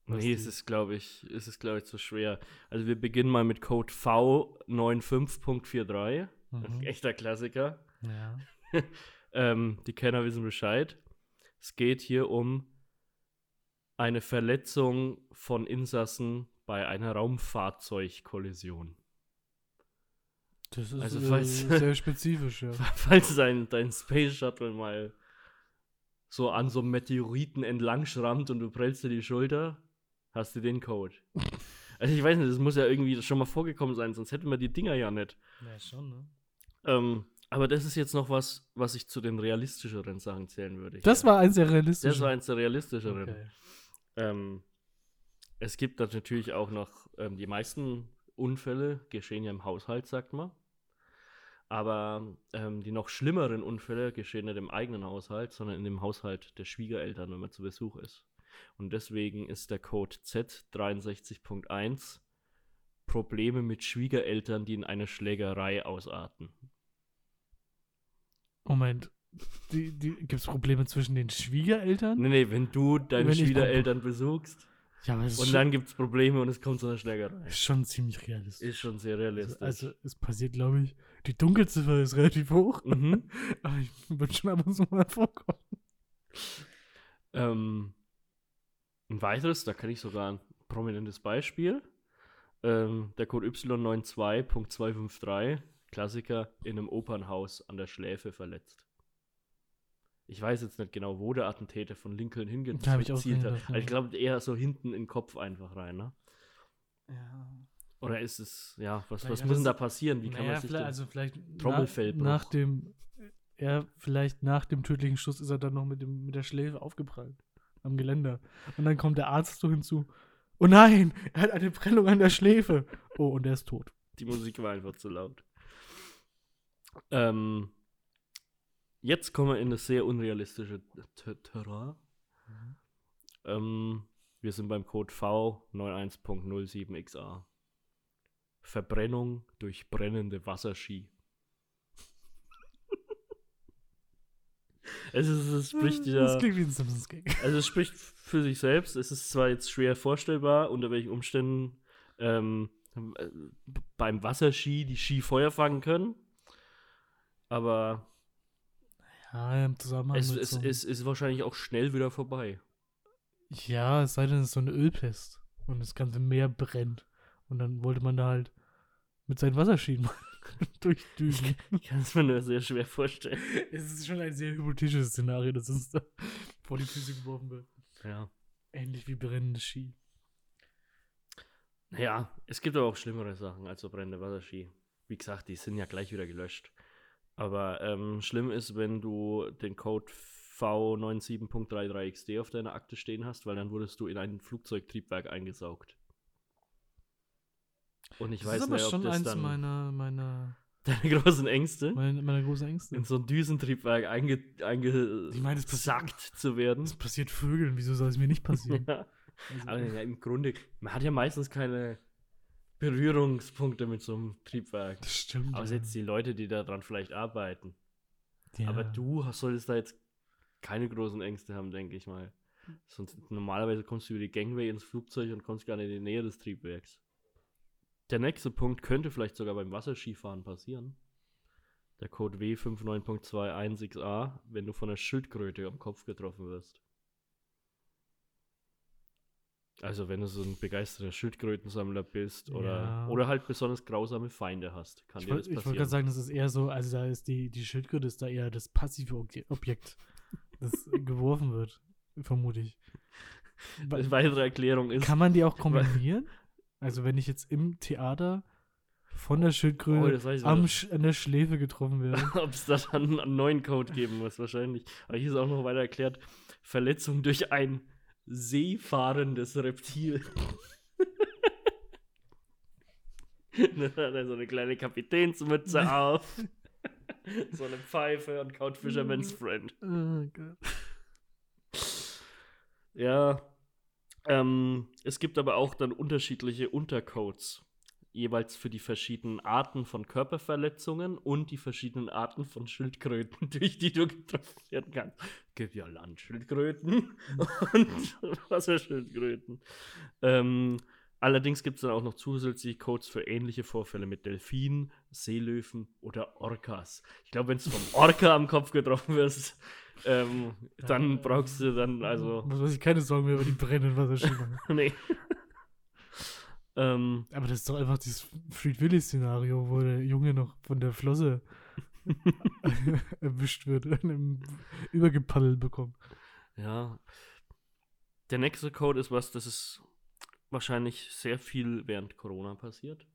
Nee, es ist, glaube ich, es ist, glaube ich, zu schwer. Also wir beginnen mal mit Code V95.43. Mhm. Echter Klassiker. Ja. Ähm, die Kenner wissen Bescheid. Es geht hier um eine Verletzung von Insassen bei einer Raumfahrzeugkollision. Das ist Also äh, falls- sehr spezifisch, ja. Falls dein, dein Space Shuttle mal so an so einem Meteoriten entlang schrammt und du prellst dir die Schulter, hast du den Code. Also ich weiß nicht, das muss ja irgendwie schon mal vorgekommen sein, sonst hätten wir die Dinger ja nicht. Ja, schon, ne? Ähm, aber das ist jetzt noch was, was ich zu den realistischeren Sachen zählen würde. Das hier. war eins der realistischen. das war eins der realistischeren. okay. Ähm, es gibt da natürlich auch noch, ähm, die meisten Unfälle geschehen ja im Haushalt, sagt man. Aber ähm, die noch schlimmeren Unfälle geschehen nicht im eigenen Haushalt, sondern in dem Haushalt der Schwiegereltern, wenn man zu Besuch ist. Und deswegen ist der Code Z63.1 Probleme mit Schwiegereltern, die in eine Schlägerei ausarten. Moment. Die, die, Gibt es Probleme zwischen den Schwiegereltern? Nee, nee, wenn du deine Wenn Schwiegereltern besuchst Ja, aber es und schon, dann gibt es Probleme und es kommt zu einer Schlägerei. ist schon ziemlich realistisch. Ist schon sehr Also, realistisch. also, es passiert, glaube ich, die Dunkelziffer ist relativ hoch, mhm. aber ich wird schon ab und zu mal vorkommen. ähm, ein weiteres, da kenne ich sogar ein prominentes Beispiel. Ähm, der Code Y92.253, Klassiker, in einem Opernhaus an der Schläfe verletzt. Ich weiß jetzt nicht genau, wo der Attentäter von Lincoln hingezielt hat. Aber ich glaube, eher so hinten in den Kopf einfach rein, ne? Ja. Oder ist es, ja, was, Vielleicht was muss denn da passieren? Wie kann man sich vielleicht, denn- also vielleicht Trommelfellbruch. nach, nach dem, ja, vielleicht nach dem tödlichen Schuss ist er dann noch mit, dem, mit der Schläfe aufgeprallt am Geländer. Und dann kommt der Arzt so hinzu. Oh nein, er hat eine Prellung an der Schläfe. Oh, und er ist tot. Die Musik war einfach zu laut. Ähm, jetzt kommen wir in das sehr unrealistische Terrain. Ähm, wir sind beim Code V91.07XA. Verbrennung durch brennende Wasserski. Es, ist, es spricht ja. Das klingt wie ein Simpsons-Gag. Also es spricht für sich selbst. Es ist zwar jetzt schwer vorstellbar, unter welchen Umständen ähm, äh, beim Wasserski die Ski Feuer fangen können. Aber Ja, im Zusammenhang es, es, so, es ist wahrscheinlich auch schnell wieder vorbei. Ja, es sei denn, es ist so eine Ölpest. Und das ganze Meer brennt. Und dann wollte man da halt mit seinen Wasserschienen durchdüsen. Ich kann es mir nur sehr schwer vorstellen. es ist schon ein sehr hypothetisches Szenario, das uns da vor die Füße geworfen wird. Ja. Ähnlich wie brennende Ski. Naja, es gibt aber auch schlimmere Sachen als so brennende Wasserski. Wie gesagt, die sind ja gleich wieder gelöscht. Aber ähm, schlimm ist, wenn du den Code V97.33XD auf deiner Akte stehen hast, weil dann wurdest du in ein Flugzeugtriebwerk eingesaugt. Und ich das weiß ist aber nicht, ob schon das eins dann meiner, meiner, deine großen Ängste, meiner, meiner großen Ängste. in so ein Düsentriebwerk einge, Ich meine, eingesackt zu werden. Das passiert Vögeln, wieso soll es mir nicht passieren? Ja. Also, Aber ja, im Grunde, man hat ja meistens keine Berührungspunkte mit so einem Triebwerk. das stimmt. Außer ja. jetzt die Leute, die daran vielleicht arbeiten. ja. Aber du solltest da jetzt keine großen Ängste haben, denke ich mal. Sonst normalerweise kommst du über die Gangway ins Flugzeug und kommst gar nicht in die Nähe des Triebwerks. Der nächste Punkt könnte vielleicht sogar beim Wasserskifahren passieren. Der Code W59.216a, wenn du von einer Schildkröte am Kopf getroffen wirst. Also wenn du so ein begeisterter Schildkrötensammler bist oder, Ja. oder halt besonders grausame Feinde hast, kann Ich dir wollte das ich wollte passieren. gerade sagen, das ist eher so, also da ist die, die Schildkröte ist da eher das passive Obje- Objekt, das geworfen wird, vermute ich. Weitere Erklärung ist, Kann man die auch kombinieren? Also wenn ich jetzt im Theater von der Oh, Schildkröte ich am. Sch an der Schläfe getroffen werde. ob es da dann einen neuen Code geben muss, wahrscheinlich. Aber hier ist auch noch weiter erklärt, Verletzung durch ein seefahrendes Reptil. da hat er so eine kleine Kapitänsmütze auf. so eine Pfeife und Count Fisherman's Friend. Oh Gott. Ja. Ähm, es gibt aber auch dann unterschiedliche Untercodes. Jeweils für die verschiedenen Arten von Körperverletzungen und die verschiedenen Arten von Schildkröten, durch die du getroffen werden kannst. Es ja Landschildkröten und Wasserschildkröten. Ähm, allerdings gibt es dann auch noch zusätzliche Codes für ähnliche Vorfälle mit Delfinen, Seelöwen oder Orcas. Ich glaube, wenn du vom Orca am Kopf getroffen wirst, ähm, dann brauchst du dann also. Muss man sich keine Sorgen mehr über die brennenden Wasserski machen. nee. ähm, Aber das ist doch einfach dieses Freed Willy-Szenario, wo der Junge noch von der Flosse erwischt wird und übergepaddelt bekommt. ja. Der nächste Code ist was, das ist wahrscheinlich sehr viel während Corona passiert.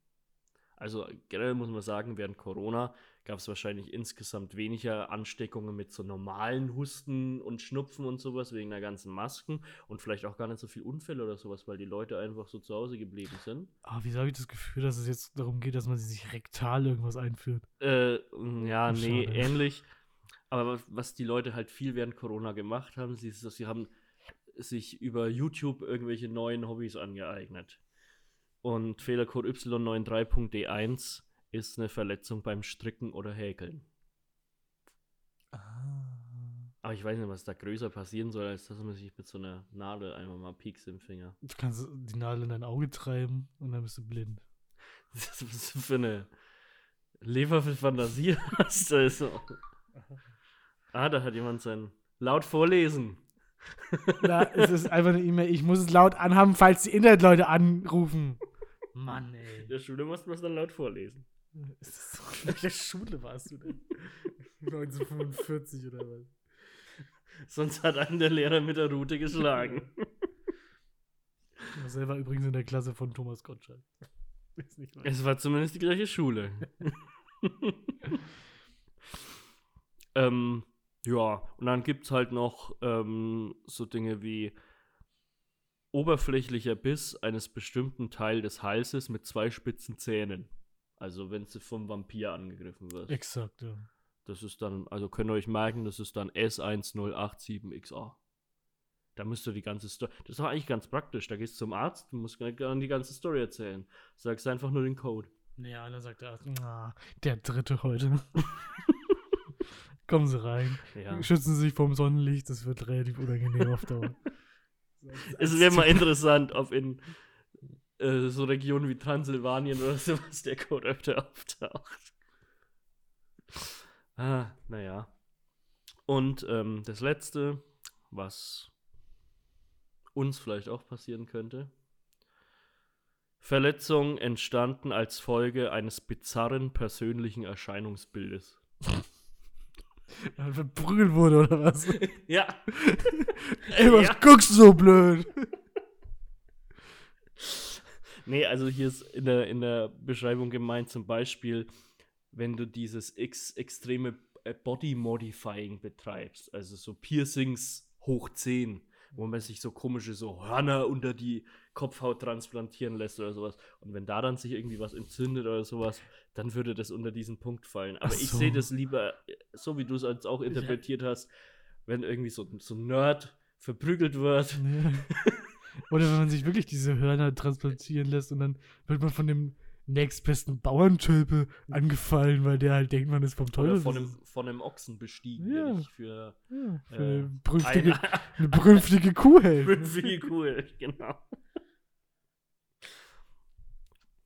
Also generell muss man sagen, während Corona gab es wahrscheinlich insgesamt weniger Ansteckungen mit so normalen Husten und Schnupfen und sowas wegen der ganzen Masken und vielleicht auch gar nicht so viel Unfälle oder sowas, weil die Leute einfach so zu Hause geblieben sind. Aber wieso habe ich das Gefühl, dass es jetzt darum geht, dass man sich rektal irgendwas einführt? Äh, ja, nee, Schade. ähnlich. Aber was- die Leute halt viel während Corona gemacht haben, sie, sie haben sich über YouTube irgendwelche neuen Hobbys angeeignet. Und Fehlercode Y93.D1 ist eine Verletzung beim Stricken oder Häkeln. Aber ich weiß nicht, was da größer passieren soll, als dass man sich mit so einer Nadel einmal mal piekst im Finger. Du kannst die Nadel in dein Auge treiben und dann bist du blind. Was ist für eine Leber für Fantasie hast du? So. Ah, da hat jemand sein laut vorlesen. Na, es ist einfach eine E-Mail. Ich muss es laut anhaben, falls die Internetleute anrufen. Mann, ey. In der Schule musste man es dann laut vorlesen. Ist das so? In welcher Schule warst du denn? 1945 oder was? Sonst hat einen der Lehrer mit der Rute geschlagen. Marcel war übrigens in der Klasse von Thomas Gottschalk. Es war zumindest die gleiche Schule. ähm, ja, und dann gibt es halt noch ähm, so Dinge wie oberflächlicher Biss eines bestimmten Teil des Halses mit zwei spitzen Zähnen. Also wenn sie vom Vampir angegriffen wird. Exakt, ja. Das ist dann, also könnt ihr euch merken, das ist dann S1087XA. Da müsst ihr die ganze Story. Das ist doch eigentlich ganz praktisch. Da gehst du zum Arzt, du musst gar nicht die ganze Story erzählen. Sagst einfach nur den Code. Ja, dann sagt der Arzt, "Ah, der dritte heute. Kommen Sie rein. Ja. Schützen Sie sich vom Sonnenlicht, das wird relativ unangenehm auf Dauer. Es wäre mal interessant, ob in äh, so Regionen wie Transsilvanien oder sowas der Code öfter auftaucht. Ah, naja. Und ähm, das letzte, was uns vielleicht auch passieren könnte. Verletzungen entstanden als Folge eines bizarren persönlichen Erscheinungsbildes. Er verprügelt wurde oder was? Ja. Ey, was Ja. guckst du so blöd? Nee, also hier ist in der, in der Beschreibung gemeint zum Beispiel, wenn du dieses ex extreme äh, Body Modifying betreibst, also so Piercings hoch 10, wo man sich so komische so Hörner unter die Kopfhaut transplantieren lässt oder sowas. Und wenn da dann sich irgendwie was entzündet oder sowas, dann würde das unter diesen Punkt fallen. Aber Ach ich so. sehe das lieber, so wie du es als auch interpretiert hast, wenn irgendwie so, so ein Nerd verprügelt wird. Ja. Oder wenn man sich wirklich diese Hörner transplantieren lässt und dann wird man von dem nächstbesten Bauerntölpe angefallen, weil der halt denkt, man ist vom Teufel. Oder von einem, von einem Ochsen bestiegen, der Ja. dich für ja, für äh, eine, brünftige, eine eine brünftige Kuh hält. fünfige Kuh, genau.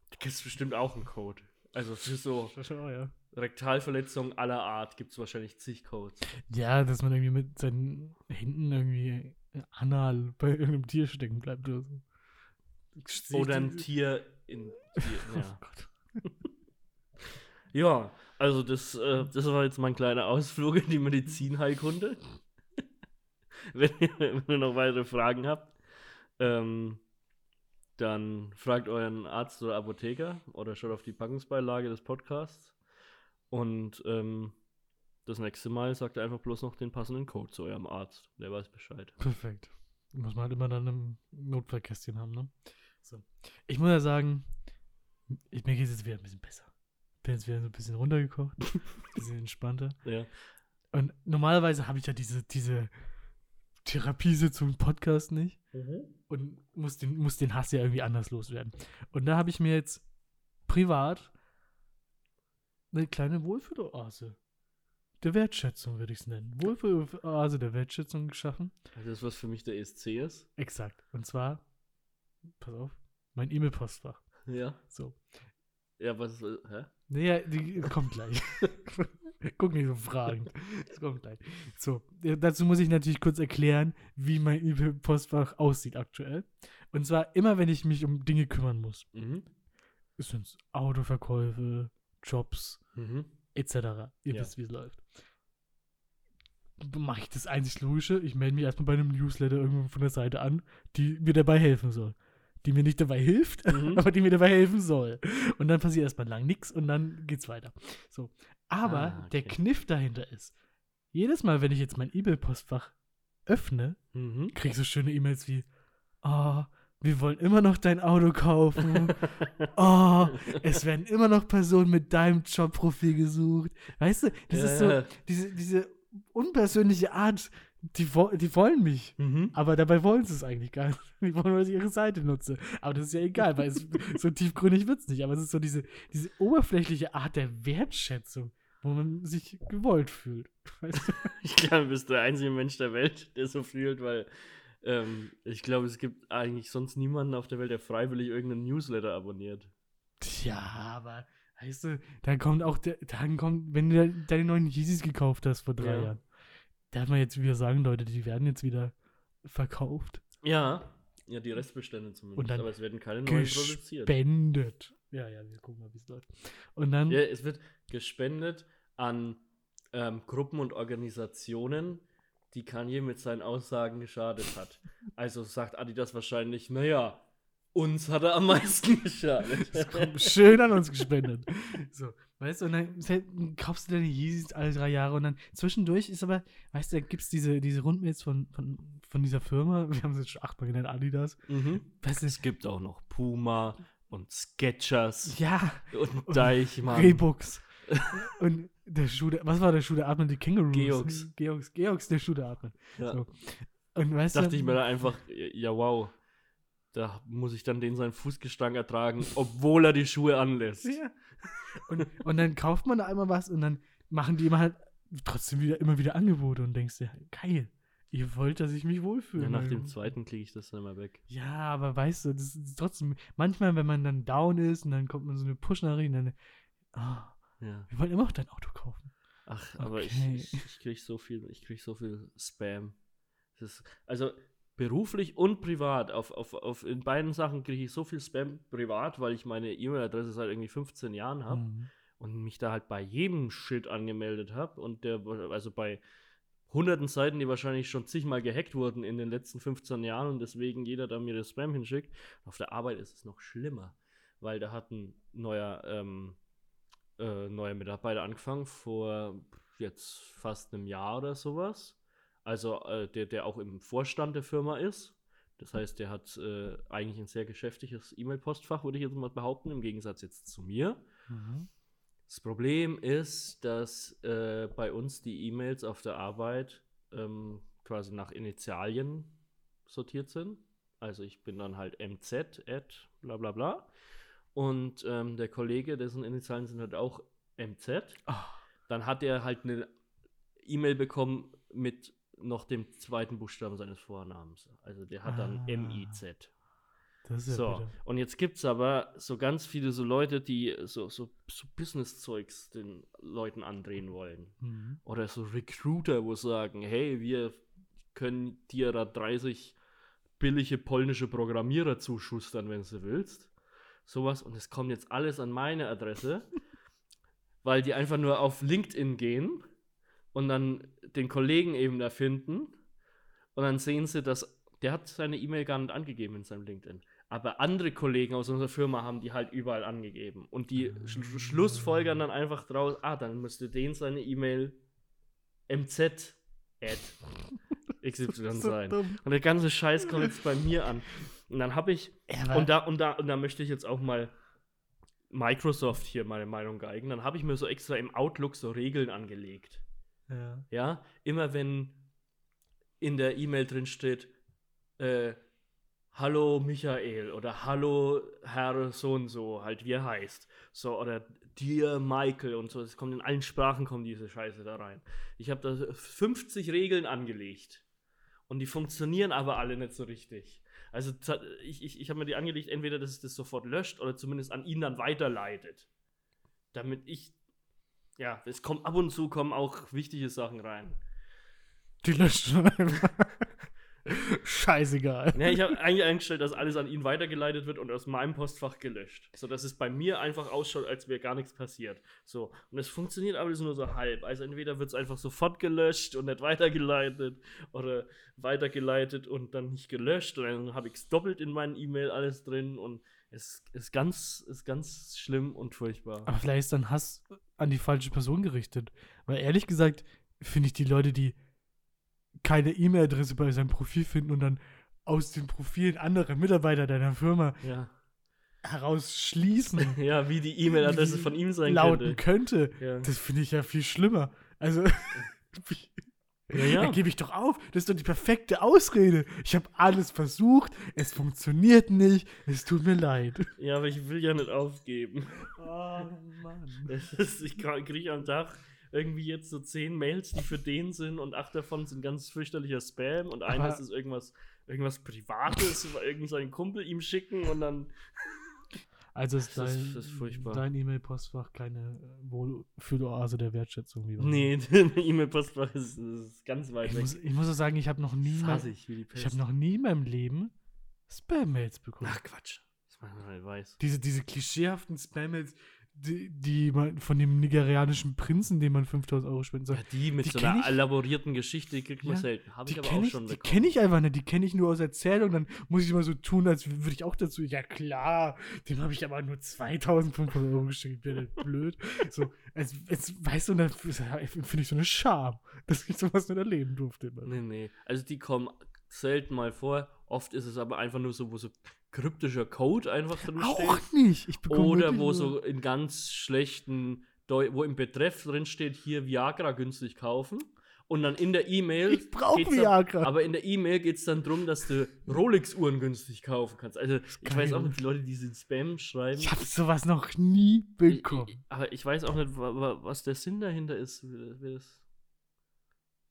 Da gibt es bestimmt auch einen Code. Also für so Oh, ja. Rektalverletzungen aller Art gibt es wahrscheinlich zig Codes. ja, dass man irgendwie mit seinen Händen irgendwie anal bei irgendeinem Tier stecken bleibt oder so. Oder ein Tier in Tier, Oh ja. Gott. ja, also das, äh, das war jetzt mein kleiner Ausflug in die Medizinheilkunde. wenn, ihr, wenn ihr noch weitere Fragen habt, ähm, dann fragt euren Arzt oder Apotheker oder schaut auf die Packungsbeilage des Podcasts. Und ähm, das nächste Mal sagt ihr einfach bloß noch den passenden Code zu eurem Arzt. Der weiß Bescheid. Perfekt. Muss man halt immer dann im Notfallkästchen haben, ne? So. Ich muss ja sagen, ich, mir geht es jetzt wieder ein bisschen besser. bin jetzt wieder so ein bisschen runtergekocht, ein bisschen entspannter. Ja. Und normalerweise habe ich ja diese, diese Therapiesitzung im Podcast nicht und muss den, muss den Hass ja irgendwie anders loswerden. Und da habe ich mir jetzt privat eine kleine Wohlfühloase der Wertschätzung, würde ich es nennen. Wohlfühloase der Wertschätzung geschaffen. Also das, was für mich der ESC ist. Exakt. Und zwar, pass auf, mein E-Mail-Postfach. Ja. So. Ja, was ist, hä? Naja, die kommt gleich. Guck nicht so fragend. Das kommt gleich. So, dazu muss ich natürlich kurz erklären, wie mein E-Mail-Postfach aussieht aktuell. Und zwar immer, wenn ich mich um Dinge kümmern muss. Mhm. Es sind Autoverkäufe, Jobs, Mhm. etc. Ihr Ja. wisst, wie es läuft. Mache ich das einzig Logische. Ich melde mich erstmal bei einem Newsletter irgendwo von der Seite an, die mir dabei helfen soll. Die mir nicht dabei hilft, Mhm. aber die mir dabei helfen soll. Und dann passiert erstmal lang nichts und dann geht's weiter. So. Aber Ah, der okay. Kniff dahinter ist, jedes Mal, wenn ich jetzt mein E-Mail-Postfach öffne, Mhm. krieg ich so schöne E-Mails wie, oh, wir wollen immer noch dein Auto kaufen. Oh, es werden immer noch Personen mit deinem Jobprofil gesucht. Weißt du, das Ja, ist so, ja. diese, diese unpersönliche Art, die, die wollen mich. Mhm. Aber dabei wollen sie es eigentlich gar nicht. Die wollen nur, dass ich ihre Seite nutze. Aber das ist ja egal, weil es, so tiefgründig wird es nicht. Aber es ist so diese, diese oberflächliche Art der Wertschätzung, wo man sich gewollt fühlt. Weißt du? Ich glaube, du bist der einzige Mensch der Welt, der so fühlt, weil ähm, ich glaube, es gibt eigentlich sonst niemanden auf der Welt, der freiwillig irgendeinen Newsletter abonniert. Tja, aber weißt du, dann kommt auch der, dann kommt, wenn du deine neuen Yeezys gekauft hast vor drei Ja. Jahren, darf man jetzt wieder sagen, Leute, die werden jetzt wieder verkauft, Ja. Ja, die Restbestände zumindest. Und dann aber es werden keine neuen produziert. gespendet. Ja, ja, wir gucken mal, wie es läuft. Und dann, Ja, es wird gespendet an ähm, Gruppen und Organisationen, die Kanye mit seinen Aussagen geschadet hat. Also sagt Adidas wahrscheinlich, naja, uns hat er am meisten geschadet. schön an uns gespendet. So, weißt du, und dann se- kaufst du deine Yeezys alle drei Jahre und dann zwischendurch ist aber, weißt du, da gibt es diese, diese Rundmails von, von, von dieser Firma, wir haben sie jetzt schon achtmal genannt, Adidas. mhm. Weißt du, Es gibt auch noch Puma und Skechers ja, und Deichmann. Reeboks. und der Schuh, der, was war der Schuh, der atmet? Die Kangaroos. Georgs. Georgs, Georgs, der Schuh, der atmet. Ja. So. Und weißt Dachte du, ich mir dann einfach, ja wow, da muss ich dann den seinen Fußgestank ertragen, obwohl er die Schuhe anlässt. Ja. Und, und dann kauft man da einmal was und dann machen die immer halt trotzdem wieder immer wieder Angebote und denkst dir, geil, ihr wollt, dass ich mich wohlfühle. Ja, nach dem zweiten kriege ich das dann immer weg. Ja, aber weißt du, das ist trotzdem, manchmal, wenn man dann down ist und dann kommt man so eine Push-Nachricht und dann, ah, Ja. wir wollen immer noch dein Auto kaufen. Ach, aber Okay. ich, ich, ich kriege so viel, ich krieg so viel Spam. Ist, also beruflich und privat, auf, auf, auf in beiden Sachen kriege ich so viel Spam privat, weil ich meine E-Mail-Adresse seit irgendwie 15 Jahren habe Mhm. und mich da halt bei jedem Shit angemeldet habe und der, also bei hunderten Seiten, die wahrscheinlich schon zigmal gehackt wurden in den letzten 15 Jahren und deswegen jeder da mir das Spam hinschickt. Auf der Arbeit ist es noch schlimmer, weil da hat ein neuer, ähm, äh, neuer Mitarbeiter angefangen vor jetzt fast einem Jahr oder sowas. Also äh, der, der auch im Vorstand der Firma ist. Das heißt, der hat äh, eigentlich ein sehr geschäftliches E-Mail-Postfach, würde ich jetzt mal behaupten, im Gegensatz jetzt zu mir. Mhm. Das Problem ist, dass äh, bei uns die E-Mails auf der Arbeit ähm, quasi nach Initialien sortiert sind. Also ich bin dann halt MZ, at bla bla bla. Und ähm, der Kollege, dessen Initialien sind halt auch MZ. Ah, Dann hat er halt eine E-Mail bekommen mit noch dem zweiten Buchstaben seines Vornamens. Also der hat dann Ah. MIZ. ist ja So, bitter. und jetzt gibt es aber so ganz viele so Leute, die so, so, so Business-Zeugs den Leuten andrehen wollen. Mhm. Oder so Recruiter, wo sagen, hey, wir können dir da 30 billige polnische Programmierer zuschustern, wenn du willst. Sowas. Und es kommt jetzt alles an meine Adresse, weil die einfach nur auf LinkedIn gehen und dann den Kollegen eben da finden. Und dann sehen sie, dass der hat seine E-Mail gar nicht angegeben in seinem LinkedIn. Aber andere Kollegen aus unserer Firma haben die halt überall angegeben. Und die sch schlussfolgern dann einfach draus, ah, dann müsste den seine E-Mail mz at XY So sein. dumm. Und der ganze Scheiß kommt jetzt bei mir an. Und dann habe ich, Ja, und da, und, da, und da möchte ich jetzt auch mal Microsoft hier meine Meinung geigen, dann habe ich mir so extra im Outlook so Regeln angelegt. Ja. Ja, immer wenn in der E-Mail drin steht, äh, Hallo Michael oder Hallo Herr so und so, halt wie er heißt. So, oder Dear Michael und so. Es kommt in allen Sprachen kommt diese Scheiße da rein. Ich habe da 50 Regeln angelegt. Und die funktionieren aber alle nicht so richtig. Also ich, ich, ich habe mir die angelegt, entweder dass es das sofort löscht oder zumindest an ihn dann weiterleitet. Damit ich, ja, es kommt ab und zu kommen auch wichtige Sachen rein. Die löscht schon einfach. Scheißegal. Ja, ich habe eigentlich eingestellt, dass alles an ihn weitergeleitet wird und aus meinem Postfach gelöscht. So dass es bei mir einfach ausschaut, als wäre gar nichts passiert. So. Und es funktioniert aber nur so halb. Also entweder wird es einfach sofort gelöscht und nicht weitergeleitet oder weitergeleitet und dann nicht gelöscht. Und dann habe ich es doppelt in meinen E-Mail alles drin und es ist ganz, ist ganz schlimm und furchtbar. Aber vielleicht ist dann Hass an die falsche Person gerichtet. Weil ehrlich gesagt finde ich die Leute, die keine E-Mail-Adresse bei seinem Profil finden und dann aus den Profilen anderer Mitarbeiter deiner Firma Ja. herausschließen, ja, wie die E-Mail-Adresse von ihm sein lauten könnte. könnte. Ja. Das finde ich ja viel schlimmer. Also, Ja, ja. da gebe ich doch auf. Das ist doch die perfekte Ausrede. Ich habe alles versucht, es funktioniert nicht, es tut mir leid. ja, aber ich will ja nicht aufgeben. Oh Mann. Ist, ich kriege am Tag irgendwie jetzt so zehn Mails, die für den sind und acht davon sind ganz fürchterlicher Spam und eines ist irgendwas, irgendwas Privates, weil irgend sein Kumpel ihm schicken und dann. Also ist Das ist- dein, ist furchtbar. dein E-Mail-Postfach keine äh, Wohlfühloase der Wertschätzung. Wie Nee, der E-Mail-Postfach ist, ist ganz weit Ich weg. muss, ich muss auch sagen, ich habe noch nie, mein, ich habe noch nie in meinem Leben Spam-Mails bekommen. Ach Quatsch. Das man nicht weiß. Diese, diese klischeehaften Spam-Mails, die, die man von dem nigerianischen Prinzen, dem man 5000 Euro spenden soll. Ja, die mit Die so einer ich- elaborierten Geschichte die kriegt man Ja, selten. Habe Die ich aber kenne auch ich, schon die bekommen. kenn ich einfach nicht, die kenne ich nur aus Erzählung. Dann muss ich immer so tun, als würde ich auch dazu. Ja klar, dem habe ich aber nur 2500 Euro ja nicht blöd. So, als, als, weißt du, dann finde ich so eine Scham, dass ich sowas nicht erleben durfte. immer. Nee, nee. Also die kommen selten mal vor. Oft ist es aber einfach nur so, wo so kryptischer Code einfach drin steht. Auch nicht. Ich Oder wo so in ganz schlechten, Deu wo im Betreff drin steht, hier Viagra günstig kaufen. Und dann in der E-Mail. Ich brauch geht's dann- Viagra. Aber in der E-Mail geht es dann darum, dass du Rolex-Uhren günstig kaufen kannst. Also, ich weiß auch nicht, die Leute, die den Spam schreiben. Ich habe sowas noch nie bekommen. Ich- ich- Aber ich weiß auch nicht, wa- wa- was der Sinn dahinter ist.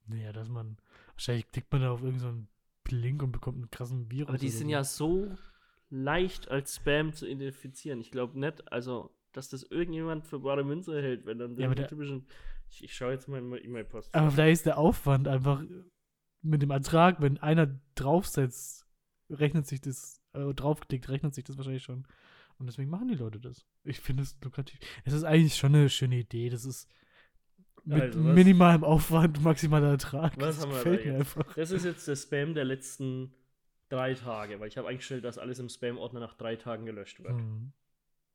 Naja, dass man. Wahrscheinlich klickt man da auf irgendeinen Link und bekommt einen krassen Virus. aber die sind so. ja so leicht als Spam zu identifizieren. Ich glaube nicht, also, dass das irgendjemand für bare Münze hält, wenn dann Ja, der- typischen. Ich, ich schaue jetzt mal in meine E-Mail-Post. Aber vielleicht ist der Aufwand einfach mit dem Ertrag, wenn einer draufsetzt, rechnet sich das, äh, draufklickt, rechnet sich das wahrscheinlich schon. Und deswegen machen die Leute das. Ich finde es lukrativ. Es ist eigentlich schon eine schöne Idee. Das ist mit Also, minimalem Aufwand, maximaler Ertrag. Was das haben wir da jetzt? einfach. Das ist jetzt der Spam der letzten drei Tage, weil ich habe eingestellt, dass alles im Spam-Ordner nach drei Tagen gelöscht wird. Hm.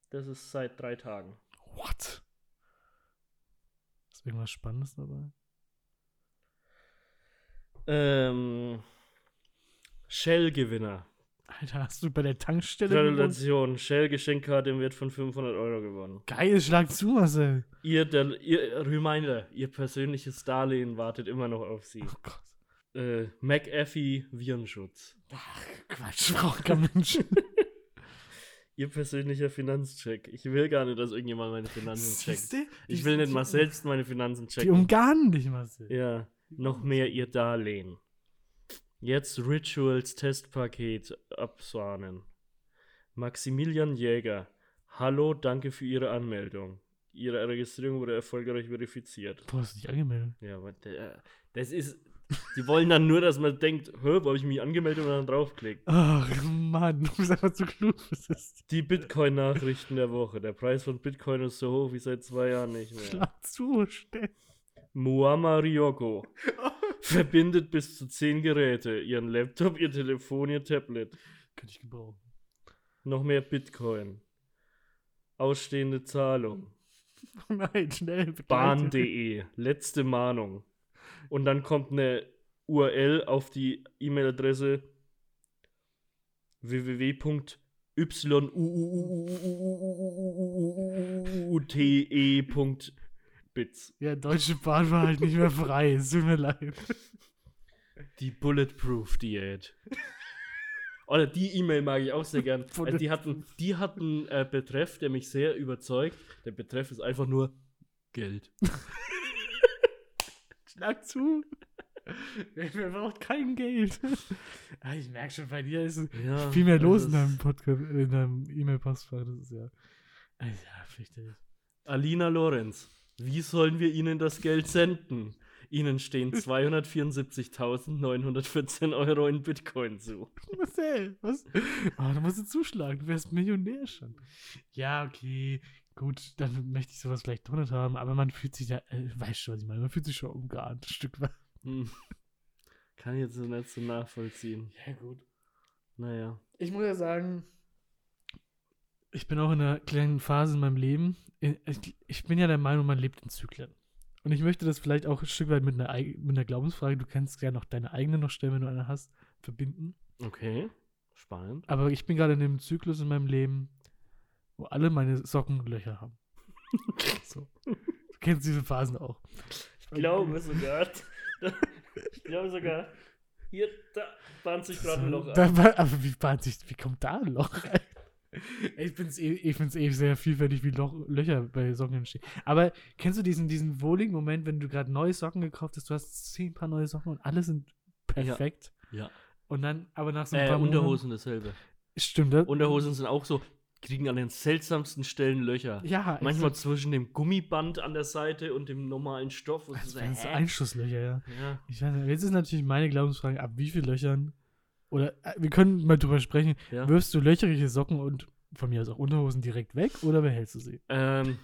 Das ist seit drei Tagen. What? Ist irgendwas Spannendes dabei? Ähm, Shell-Gewinner. Alter, hast du bei der Tankstelle? Gratulation. Shell-Geschenkkarte im Wert von 500 Euro gewonnen. Geil, schlag zu, Marcel. Ihr, der, ihr Reminder, ihr persönliches Darlehen wartet immer noch auf Sie. Oh Gott. Äh, McAfee Virenschutz. Quatsch, braucht kein Mensch. Ihr persönlicher Finanzcheck. Ich will gar nicht, dass irgendjemand meine Finanzen checkt. Siehste? Ich Die- will nicht die- mal selbst meine Finanzen Die checken. umgarnen dich, Marcel. Ja, noch mehr ihr Darlehen. Jetzt Rituals Testpaket absahnen. Maximilian Jäger. Hallo, danke für Ihre Anmeldung. Ihre Registrierung wurde erfolgreich verifiziert. Du hast dich angemeldet. Ja, aber das ist. Die wollen dann nur, dass man denkt, hä, wo habe ich mich angemeldet und dann draufklickt. Ach, Mann, du bist einfach zu klug. Die Bitcoin-Nachrichten der Woche. Der Preis von Bitcoin ist so hoch wie seit zwei Jahren nicht mehr. Schlag zu, stell. Muama Ryoko. Verbindet bis zu 10 Geräte. Ihren Laptop, ihr Telefon, ihr Tablet. Könnte ich gebrauchen. Noch mehr Bitcoin. Ausstehende Zahlung. Nein, schnell. Bahn.de. Letzte Mahnung. Und dann kommt eine URL auf die E-Mail-Adresse Y U U U U U U T E Punkt Bits. Ja, Deutsche Bahn war halt nicht mehr frei. Es tut mir leid. Die Bulletproof Diät. Oder die E-Mail mag ich auch sehr gern. Also die hatten, die äh, Betreff, der mich sehr überzeugt. Der Betreff ist einfach nur Geld. Schlag zu. Wer braucht kein Geld? Ah, ich merke schon, bei dir ist Ja, viel mehr los in deinem Podcast, in deinem E-Mail-Postfach. Das ist ja. Ah, Ja, fürchterlich. Alina Lorenz, wie sollen wir Ihnen das Geld senden? Ihnen stehen 274.914 Euro in Bitcoin zu. Marcel, was? Oh, da musst du zuschlagen, du wärst Millionär schon. Ja, okay, gut, dann möchte ich sowas vielleicht drunter haben, aber man fühlt sich da, äh, weißt schon, was ich meine, man fühlt sich schon umgeahnt, ein Stück weit. Hm. Kann ich jetzt so nicht so nachvollziehen. Ja, gut. Naja. Ich muss ja sagen, ich bin auch in einer kleinen Phase in meinem Leben. Ich, bin ja der Meinung, man lebt in Zyklen. Und ich möchte das vielleicht auch ein Stück weit mit einer, mit einer Glaubensfrage, du kannst ja noch deine eigene noch stellen, wenn du eine hast, verbinden. Okay. Spannend. Aber ich bin gerade in einem Zyklus in meinem Leben, wo alle meine Socken Löcher haben. so. Du kennst diese Phasen auch. Ich glaube sogar. ich glaube sogar. Hier, da bahnt sich gerade ein Loch an. war- aber wie, bahnt sich, wie kommt da ein Loch rein? Ich finde es eh, ich find's eh sehr vielfältig, wie Loch, Löcher bei Socken entstehen. Aber kennst du diesen, diesen wohligen Moment, wenn du gerade neue Socken gekauft hast, du hast zehn Paar neue Socken und alle sind perfekt. Ja. Und dann, aber nach so ein Äh, paar Unterhosen dasselbe. Monaten. Stimmt, das? Unterhosen sind auch so, kriegen an den seltsamsten Stellen Löcher. ja, Manchmal exakt. zwischen dem Gummiband an der Seite und dem normalen Stoff. Und Das so, wären so hä? Einschusslöcher, ja. ja. Ich weiß nicht, jetzt ist natürlich meine Glaubensfrage, ab wie vielen Löchern, oder äh, wir können mal drüber sprechen, ja. wirfst du löcherige Socken und von mir aus auch Unterhosen direkt weg oder behältst du sie? Ähm,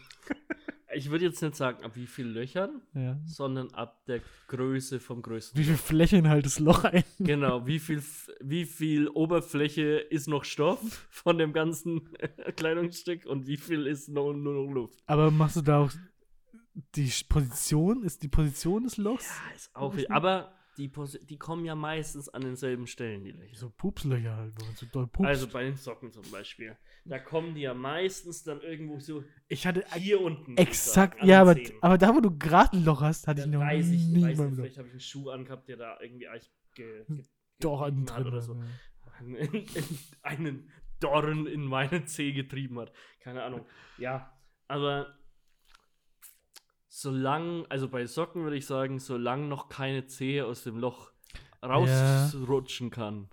ich würde jetzt nicht sagen, ab wie viel Löchern, Ja. sondern ab der Größe vom größten. Wie viel Flächen halt das Loch ein? Genau, wie viel, wie viel Oberfläche ist noch Stoff von dem ganzen Kleidungsstück und wie viel ist noch, nur noch Luft? Aber machst du da auch die Position? Ist die Position des Lochs? Ja, ist auch viel. Aber die, die kommen ja meistens an denselben Stellen, die Löcher. So Pupslöcher halt, wo man so doll pupst. Also bei den Socken zum Beispiel. Da kommen die ja meistens dann irgendwo so ich hatte hier unten. exakt, sagen, ja, aber, aber da, wo du gerade ein Loch hast, hatte Da ich noch weiß ich, nie weiß nicht, vielleicht habe ich einen Schuh angehabt, der da irgendwie eigentlich ge, ge, Doch, drin oder so. einen, einen Dorn in meine Zeh getrieben hat. Keine Ahnung. Ja, aber solange, also bei Socken würde ich sagen, solange noch keine Zehe aus dem Loch rausrutschen kann,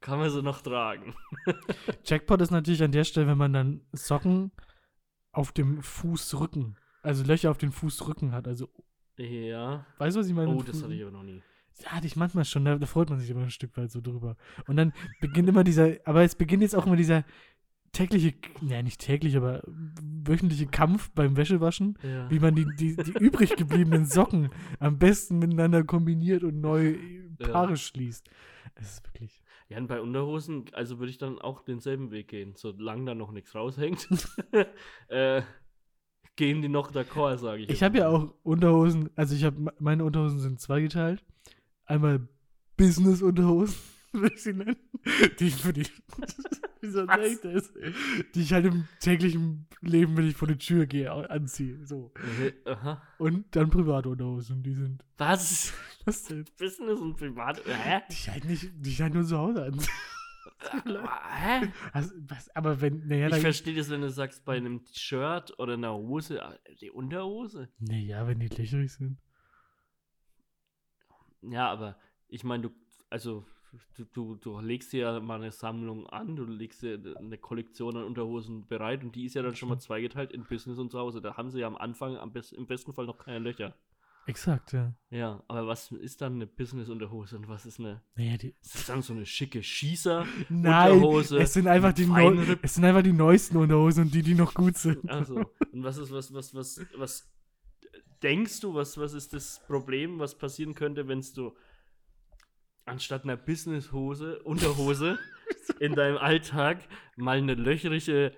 kann man sie noch tragen. Jackpot ist natürlich an der Stelle, wenn man dann Socken auf dem Fußrücken, also Löcher auf den Fußrücken hat. Also, Ja. weißt du, was ich meine? Oh, das hatte ich aber noch nie. Ja, hatte ich manchmal schon, da, da freut man sich immer ein Stück weit so drüber. Und dann beginnt immer dieser, aber es beginnt jetzt auch immer dieser tägliche, ne, nicht täglich, aber wöchentliche Kampf beim Wäschewaschen, Ja. wie man die, die, die übrig gebliebenen Socken am besten miteinander kombiniert und neue Ja. Paare schließt. Es ist wirklich. Ja, und bei Unterhosen, also würde ich dann auch denselben Weg gehen. Solange da noch nichts raushängt, äh, gehen die noch d'accord, sage ich. Ich habe ja auch Unterhosen, also ich habe, meine Unterhosen sind zweigeteilt. Einmal Business-Unterhosen, würde ich sie nennen. Die für die, nenne ich das? Die ich halt im täglichen Leben, wenn ich vor die Tür gehe, anziehe. So. Äh, Aha. Und dann private Unterhosen, die sind, Was? was denn? Business und Privat? Hä? Die ich halt nicht, die ich halt nur zu Hause anziehe. Hä? Also, was, aber wenn, naja, Ich verstehe das, wenn du sagst, bei einem Shirt oder einer Hose, ah, die Unterhose. naja, wenn die löcherig sind. Ja, aber ich meine, du, also, du, du, du legst dir ja mal eine Sammlung an, du legst dir eine Kollektion an Unterhosen bereit und die ist ja dann schon mal zweigeteilt in Business und zu Hause. Da haben sie ja am Anfang am best, im besten Fall noch keine Löcher. Exakt, ja. Ja, aber was ist dann eine Business-Unterhose und was ist eine. Naja, die, Ist das dann so eine schicke Schießer? Nein, Unterhose es sind einfach die neu, es sind einfach die neuesten Unterhosen und die, die noch gut sind. Also, und was ist, was, was, was, was denkst du, was, was ist das Problem, was passieren könnte, wenn du anstatt einer Businesshose, Unterhose in deinem Alltag mal eine löcherige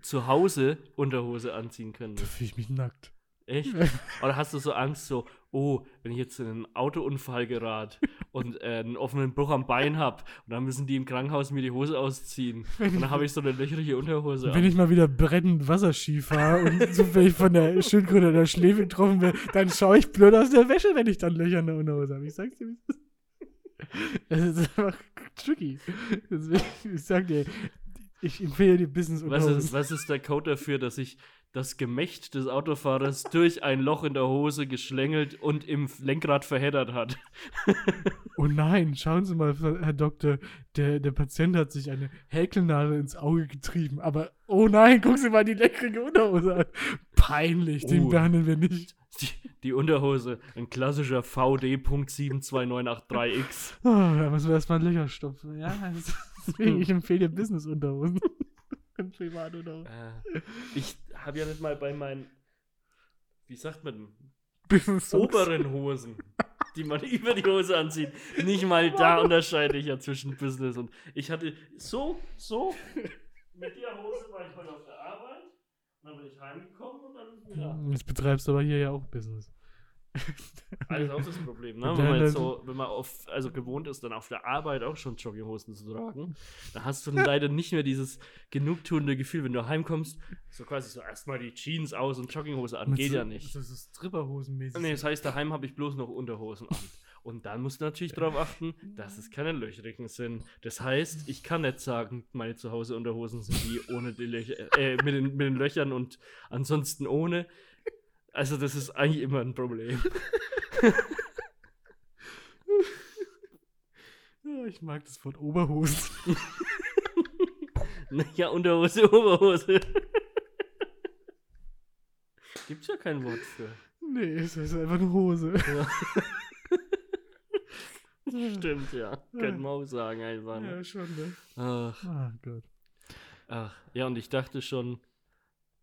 Zuhause-Unterhose anziehen Da könntest? fühle ich mich nackt. Echt? Oder hast du so Angst, so, oh, wenn ich jetzt in einen Autounfall gerate und äh, einen offenen Bruch am Bein habe und dann müssen die im Krankenhaus mir die Hose ausziehen und dann habe ich so eine löcherige Unterhose Wenn ich mal wieder brennend Wasserski fahre und zufällig von der Schildkröte in der Schläfe getroffen werde, dann schaue ich blöd aus der Wäsche, wenn ich dann Löcher in der Unterhose habe. Ich sag's dir, wie es ist. Es ist einfach tricky. Deswegen, ich sag dir, ich empfehle dir Business Was ist, was ist der Code dafür, dass ich das Gemächt des Autofahrers durch ein Loch in der Hose geschlängelt und im Lenkrad verheddert hat? Oh nein, schauen Sie mal, Herr Doktor, der, der Patient hat sich eine Häkelnadel ins Auge getrieben. Aber, oh nein, gucken Sie mal die leckrige Unterhose an. Peinlich, den Oh. behandeln wir nicht. Die, die Unterhose, ein klassischer VD.72983X. Oh, da müssen wir erstmal Löcher stopfen. Ja, also, deswegen, ich empfehle dir Business-Unterhosen. Privatunterhosen. Äh, ich habe ja nicht mal bei meinen, wie sagt man, Business oberen Hosen, die man über die Hose anzieht. Nicht mal da unterscheide ich ja zwischen Business und ich hatte so, so, mit der Hose war ich heute auf dann bin ich heimgekommen und dann, ja. Jetzt betreibst du aber hier ja auch Business. Also auch das Problem, ne? Wenn man jetzt dann- so, wenn man auf, also gewohnt ist, dann auf der Arbeit auch schon Jogginghosen zu tragen, da hast du dann leider nicht mehr dieses genugtuende Gefühl, wenn du heimkommst, so quasi so erstmal die Jeans aus und Jogginghose an. Geht so, ja nicht. Das ist Stripperhosen-mäßig. Nee, das heißt, daheim habe ich bloß noch Unterhosen an. Und dann musst du natürlich darauf achten, dass es keine löchrigen sind. Das heißt, ich kann nicht sagen, meine Zuhause Unterhosen sind die ohne die Löcher, äh, mit den, mit den Löchern und ansonsten ohne. Also das ist eigentlich immer ein Problem. Ja, ich mag das Wort Oberhosen. Ja, Unterhose, Oberhose. Gibt's ja kein Wort für. Nee, es ist einfach eine Hose. Stimmt, ja. Könnte man auch sagen einfach. Ja, Ne? schon, ne? Ach, Ah, Gott. ach, ja, und ich dachte schon,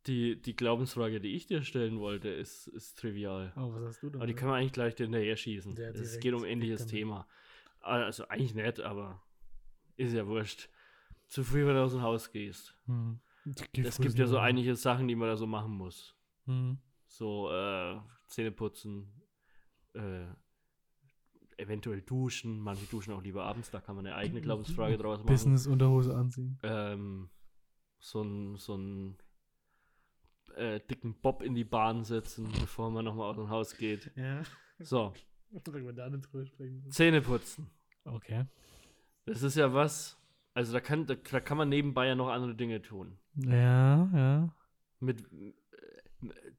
die, die Glaubensfrage, die ich dir stellen wollte, ist, ist trivial. Oh, was hast du da? Aber die können wir eigentlich gleich hinterher schießen. Ja, es geht um ähnliches. Thema. Also eigentlich nicht, aber ist ja wurscht. Zu früh, wenn du aus dem Haus gehst. Hm. Es gibt ja so einige Sachen, die man da so machen muss. Hm. So äh, Zähne putzen, äh, eventuell duschen. Manche duschen auch lieber abends, da kann man eine eigene Glaubensfrage draus machen. Business-Unterhose anziehen. Ähm, so einen so einen, äh, dicken Bob in die Bahn setzen, bevor man nochmal aus dem Haus geht. Ja. So? Zähne putzen. Okay. Das ist ja was, also da kann, da, da kann man nebenbei ja noch andere Dinge tun. Ja, ja. Mit,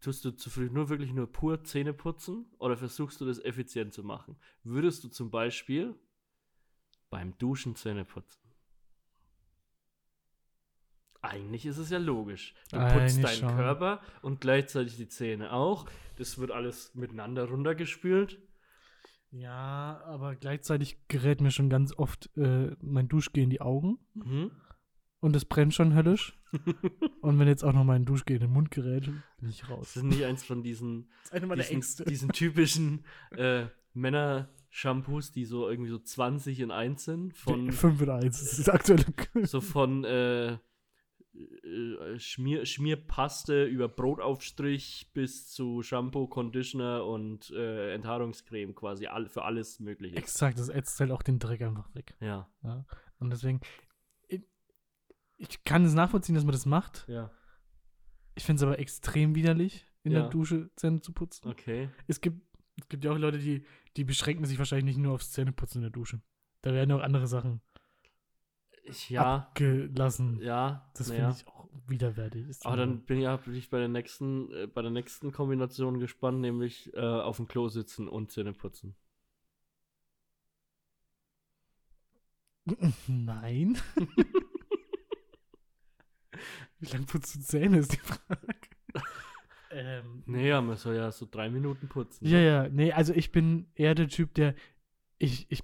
tust du zu früh nur wirklich nur pur Zähne putzen oder versuchst du das effizient zu machen? Würdest du zum Beispiel beim Duschen Zähne putzen? Eigentlich ist es ja logisch. Du putzt Eigentlich deinen schon. Körper und gleichzeitig die Zähne auch. Das wird alles miteinander runtergespült. Ja, aber gleichzeitig gerät mir schon ganz oft äh, mein Duschgel in die Augen Mhm. und es brennt schon höllisch. und wenn jetzt auch noch mein Duschgel in den Mund gerät, bin ich Das raus. ist nicht eins von diesen Das diesen, Ängste. diesen typischen äh, Männer-Shampoos, die so irgendwie so 20 in 1 sind. Von, 5 in 1, das ist das aktuelle. so von äh, äh, Schmier, Schmierpaste über Brotaufstrich bis zu Shampoo, Conditioner und äh, Enthaarungscreme quasi all, für alles Mögliche. Exakt, das ätzt halt auch den Dreck einfach weg. Ja, Ja? Und deswegen, ich kann es nachvollziehen, dass man das macht. ja, Ich finde es aber extrem widerlich, in Ja. der Dusche Zähne zu putzen. okay. Es gibt, es gibt ja auch Leute, die, die beschränken sich wahrscheinlich nicht nur aufs Zähneputzen in der Dusche. Da werden auch andere Sachen Ich, ja, abgelassen. ja, Das finde ich auch widerwärtig. Ist Aber dann bin ich, ja- bin ich bei der nächsten, äh, bei der nächsten Kombination gespannt, nämlich äh, auf dem Klo sitzen und Zähne putzen. Nein. Wie lange putzt du Zähne, ist die Frage. ähm, Naja, man soll ja so drei Minuten putzen. ja, ja, nee, also ich bin eher der Typ, der ich, ich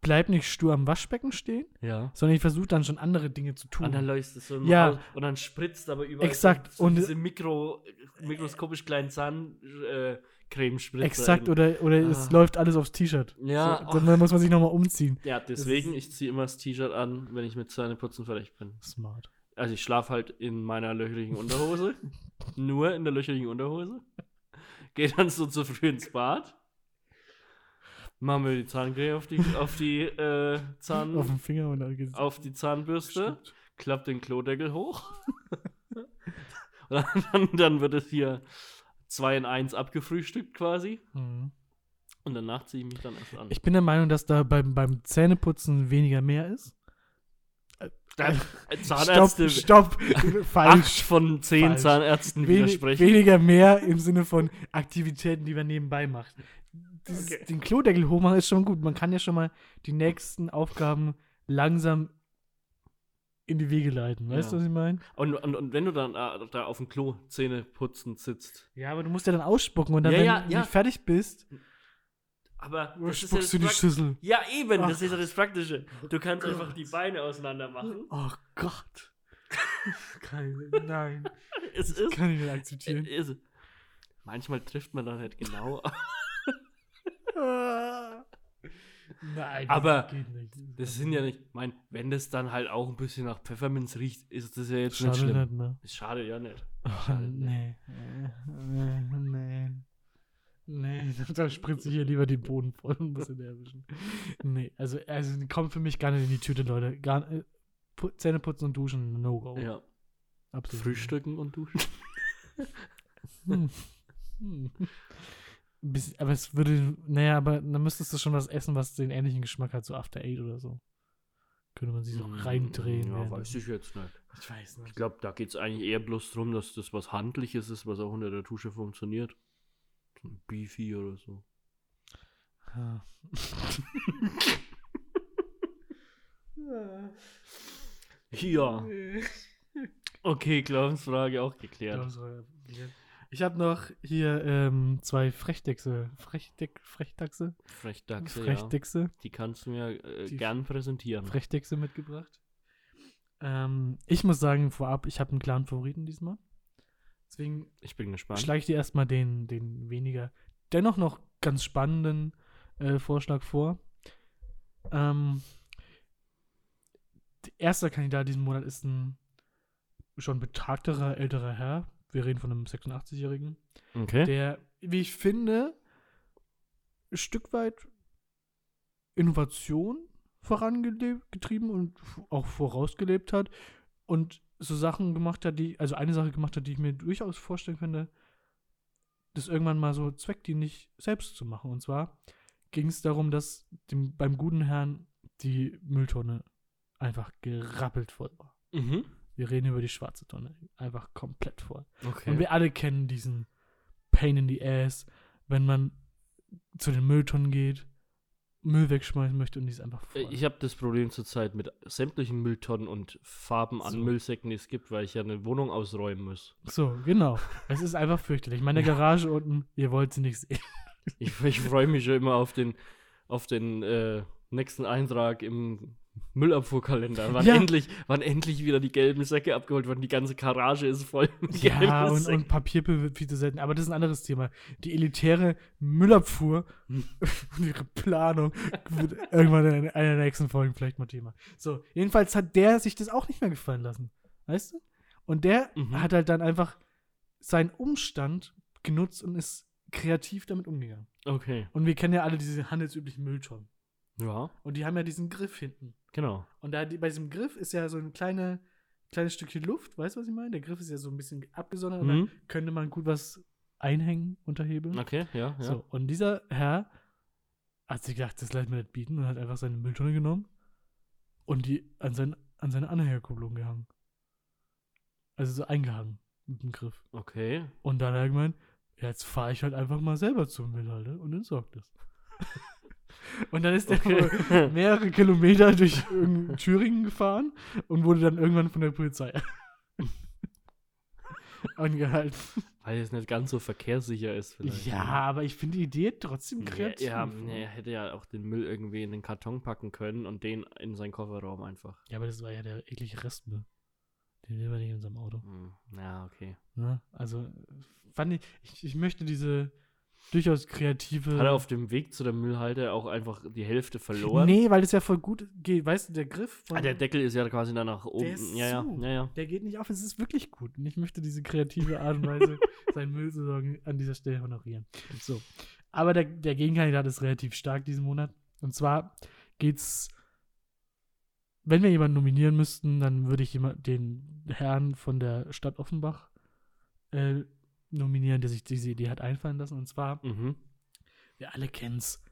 bleib nicht stur am Waschbecken stehen, Ja. sondern ich versuche dann schon andere Dinge zu tun. Und dann läuft es so im Ja. Haus und dann spritzt aber überall Exakt. so, so Und- diese Mikro, mikroskopisch kleinen Zahncreme äh, Exakt, oder, oder es Ah. läuft alles aufs T-Shirt. Ja, So, dann muss man sich nochmal umziehen. Ja, deswegen, ist- ich ziehe immer das T-Shirt an, wenn ich mit Zähneputzen fertig bin. Smart. Also ich schlafe halt in meiner löcherigen Unterhose. nur in der löcherigen Unterhose. gehe dann so zu früh ins Bad. Machen wir die Zahncreme auf die, auf die, äh, Zahn, Auf dem Finger und dann geht's. auf die Zahnbürste, Stimmt. klappt den Klodeckel hoch. und dann, dann wird es hier 2 in 1 abgefrühstückt quasi. Mhm. Und danach ziehe ich mich dann erst an. Ich bin der Meinung, dass da beim, beim Zähneputzen weniger mehr ist. Stopp, Zahnärzte, stopp, acht falsch. von zehn Falsch. Zahnärzten Wen, widersprechen. weniger mehr im Sinne von Aktivitäten, die man nebenbei macht. Dieses, Okay. Den Klodeckel hochmachen ist schon gut. Man kann ja schon mal die nächsten Aufgaben langsam in die Wege leiten. Weißt du, Ja. was ich meine? Und, und, und wenn du dann äh, da auf dem Klo Zähne putzen sitzt, Ja, aber du musst ja dann ausspucken und dann, Ja, wenn ja, du ja. fertig bist, aber das ist ja, spuckst das die Schüssel. ja eben, das Ach. ist ja das Praktische. Du kannst Gott. einfach die Beine auseinander machen. Oh Gott. ich, nein, Es ist, kann ich nicht akzeptieren. ist. Manchmal trifft man da nicht genau. Nein, Aber geht nicht. Das sind ja nicht, mein, wenn das dann halt auch ein bisschen nach Pfefferminz riecht, ist das ja jetzt Schade nicht schlimm. nicht, ne? Es schadet ja nicht. Oh, Schade nicht. nee. Nee, nee. Nee, da spritze ich hier lieber den Boden voll und muss ihn erwischen. Nee, also, also kommt für mich gar nicht in die Tüte, Leute. Gar, äh, Zähne putzen und duschen, no go. Ja. Absolut. Frühstücken und duschen. Hm. Hm. Bis, aber es würde, naja, aber dann müsstest du schon was essen, was den ähnlichen Geschmack hat, so After Eight oder so. Könnte man sich so reindrehen. Ja, während- weiß ich jetzt nicht. Ich weiß Ich nicht. glaube, da geht es eigentlich eher bloß darum, dass das was Handliches ist, was auch unter der Dusche funktioniert. So ein Beefy oder so. Ja. Ja. Okay, Glaubensfrage auch geklärt. Ich habe noch hier ähm, zwei Frechdechse. Frechteck, Frechdachse? Frechdachse, ja. Frechdechse. Die kannst du mir äh, gern präsentieren. Frechdechse mitgebracht. Ähm, ich muss sagen, vorab, ich habe einen klaren Favoriten diesmal. Deswegen Ich bin gespannt. schlage ich dir erstmal den, den weniger, dennoch noch ganz spannenden äh, Vorschlag vor. Ähm, der erste Kandidat diesen Monat ist ein schon betagterer älterer Herr. Wir reden von einem 86-Jährigen, Okay. der, wie ich finde, ein Stück weit Innovation vorangetrieben und auch vorausgelebt hat und so Sachen gemacht hat, die, also eine Sache gemacht hat, die ich mir durchaus vorstellen könnte, das irgendwann mal so zweckdienlich selbst zu machen. Und zwar ging es darum, dass dem, beim guten Herrn die Mülltonne einfach gerappelt voll war. Mhm. Wir reden über die schwarze Tonne. Einfach komplett voll. Okay. Und wir alle kennen diesen Pain in the Ass, wenn man zu den Mülltonnen geht, Müll wegschmeißen möchte und die ist einfach voll. Ich habe das Problem zurzeit mit sämtlichen Mülltonnen und Farben an So. Müllsäcken, die es gibt, weil ich ja eine Wohnung ausräumen muss. so, genau. es ist einfach fürchterlich. Meine Garage unten, ihr wollt sie nicht sehen. Ich, ich freue mich schon immer auf den, auf den äh, nächsten Eintrag im Müllabfuhrkalender. Wann, Ja. endlich, wann endlich wieder die gelben Säcke abgeholt werden. Die ganze Garage ist voll mit Ja, gelben und, Säcken. und Papiermüll wird viel zu selten. Aber das ist ein anderes Thema. Die elitäre Müllabfuhr Hm. und ihre Planung wird irgendwann in einer der nächsten Folgen vielleicht mal Thema. So, jedenfalls hat der sich das auch nicht mehr gefallen lassen. Weißt du? Und der Mhm. hat halt dann einfach seinen Umstand genutzt und ist kreativ damit umgegangen. Okay. Und wir kennen ja alle diese handelsüblichen Mülltonnen. Ja, Und die haben ja diesen Griff hinten. genau. Und da bei diesem Griff ist ja so ein kleine, kleines Stückchen Luft, weißt du, was ich meine? Der Griff ist ja so ein bisschen abgesondert Mhm. dann könnte man gut was einhängen, unterhebeln. Okay, ja, ja. So, und dieser Herr hat sich gedacht, das lässt mir nicht bieten und hat einfach seine Mülltonne genommen und die an, sein, an seine Anhängerkupplung gehangen. Also so eingehangen mit dem Griff. Okay. Und dann hat er gemeint, jetzt fahre ich halt einfach mal selber zum Müllhalde und entsorgt es. und dann ist okay. mehrere Kilometer durch Thüringen gefahren und wurde dann irgendwann von der Polizei angehalten. Weil es nicht ganz so verkehrssicher ist vielleicht. Ja, aber ich finde die Idee trotzdem Ja, kreativ. ja, nee, er hätte ja auch den Müll irgendwie in den Karton packen können und den in seinen Kofferraum einfach. Ja, aber das war ja der eklige Restmüll. Den will man nicht in unserem Auto. Hm, Ja, okay. Ne? Also, fand ich, ich, ich möchte diese durchaus kreative. Hat er auf dem Weg zu der Müllhalde auch einfach die Hälfte verloren? Nee, weil das ja voll gut geht. Weißt du, der Griff von. Ah, der Deckel ist ja quasi dann nach oben. Der ist ja, ja, zu. ja, ja. Der geht nicht auf, es ist wirklich gut. Und ich möchte diese kreative Art und Weise, seinen Müll zu sorgen, an dieser Stelle honorieren. So. Aber der, der Gegenkandidat ist relativ stark diesen Monat. Und zwar geht's, wenn wir jemanden nominieren müssten, dann würde ich jemand, den Herrn von der Stadt Offenbach äh, nominieren, der sich diese Idee hat einfallen lassen. Und zwar, Mhm. wir alle kennen's,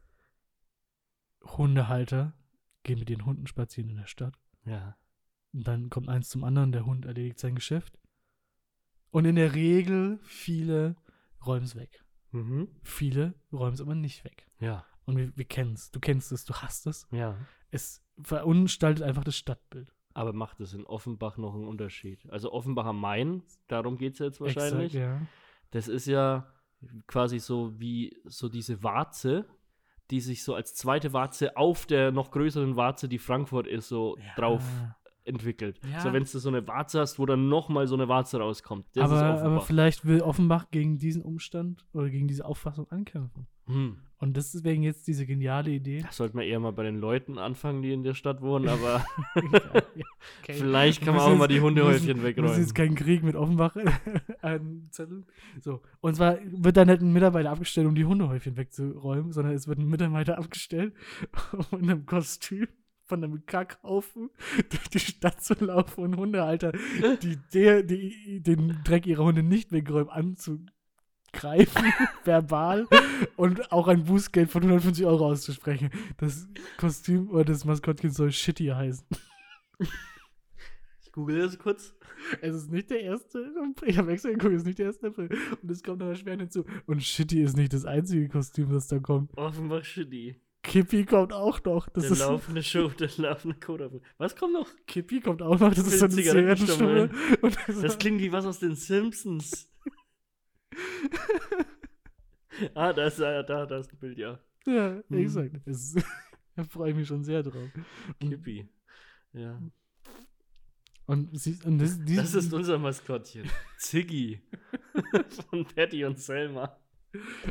Hundehalter gehen mit den Hunden spazieren in der Stadt. Ja. Und dann kommt eins zum anderen, der Hund erledigt sein Geschäft. Und in der Regel, viele räumen es weg. Mhm. Viele räumen es aber nicht weg. Ja. Und wir, wir kennen es. Du kennst es, du hast es. Ja. Es verunstaltet einfach das Stadtbild. Aber macht es in Offenbach noch einen Unterschied? Also Offenbach am Main, darum geht es jetzt wahrscheinlich. Exakt, ja. Das ist ja quasi so wie so diese Warze, die sich so als zweite Warze auf der noch größeren Warze, die Frankfurt ist, so drauf entwickelt. Ja. So wenn du so eine Warze hast, wo dann nochmal so eine Warze rauskommt. Das ist Aber, aber vielleicht will Offenbach gegen diesen Umstand oder gegen diese Auffassung ankämpfen. Hm. Und deswegen jetzt diese geniale Idee. Da sollte man eher mal bei den Leuten anfangen, die in der Stadt wohnen, aber Okay. vielleicht kann man auch müssen mal die jetzt- Hundehäufchen wegräumen. jetzt keinen Krieg mit Offenbach anzetteln. So. Und zwar wird dann nicht ein Mitarbeiter abgestellt, um die Hundehäufchen wegzuräumen, sondern es wird ein Mitarbeiter abgestellt, in einem Kostüm von einem Kackhaufen durch die Stadt zu laufen und Hundehalter, die, der, die den Dreck ihrer Hunde nicht wegräumen, anzugreifen, verbal und auch ein Bußgeld von 150 Euro auszusprechen. Das Kostüm oder das Maskottchen soll Shitty heißen. Ich google das kurz. Es ist nicht der erste. Ich habe extra geguckt, es ist nicht der erste April. Und es kommt noch erschwerend hinzu. Und Shitty ist nicht das einzige Kostüm, das da kommt. Offenbach Shitty. Kippy kommt auch noch. Das Der ist laufende Show, der laufende Coda. Was kommt noch? Kippy kommt auch noch. Das ist so eine Zigarettenstummel. Das, Das klingt wie was aus den Simpsons. ah, da ist, äh, da, da ist ein Bild, ja. ja, Mhm. exakt. Es Da freue ich mich schon sehr drauf. Kippy. Ja. Und, sie, und das, Das ist unser Maskottchen. Ziggy. Von Patty und Selma.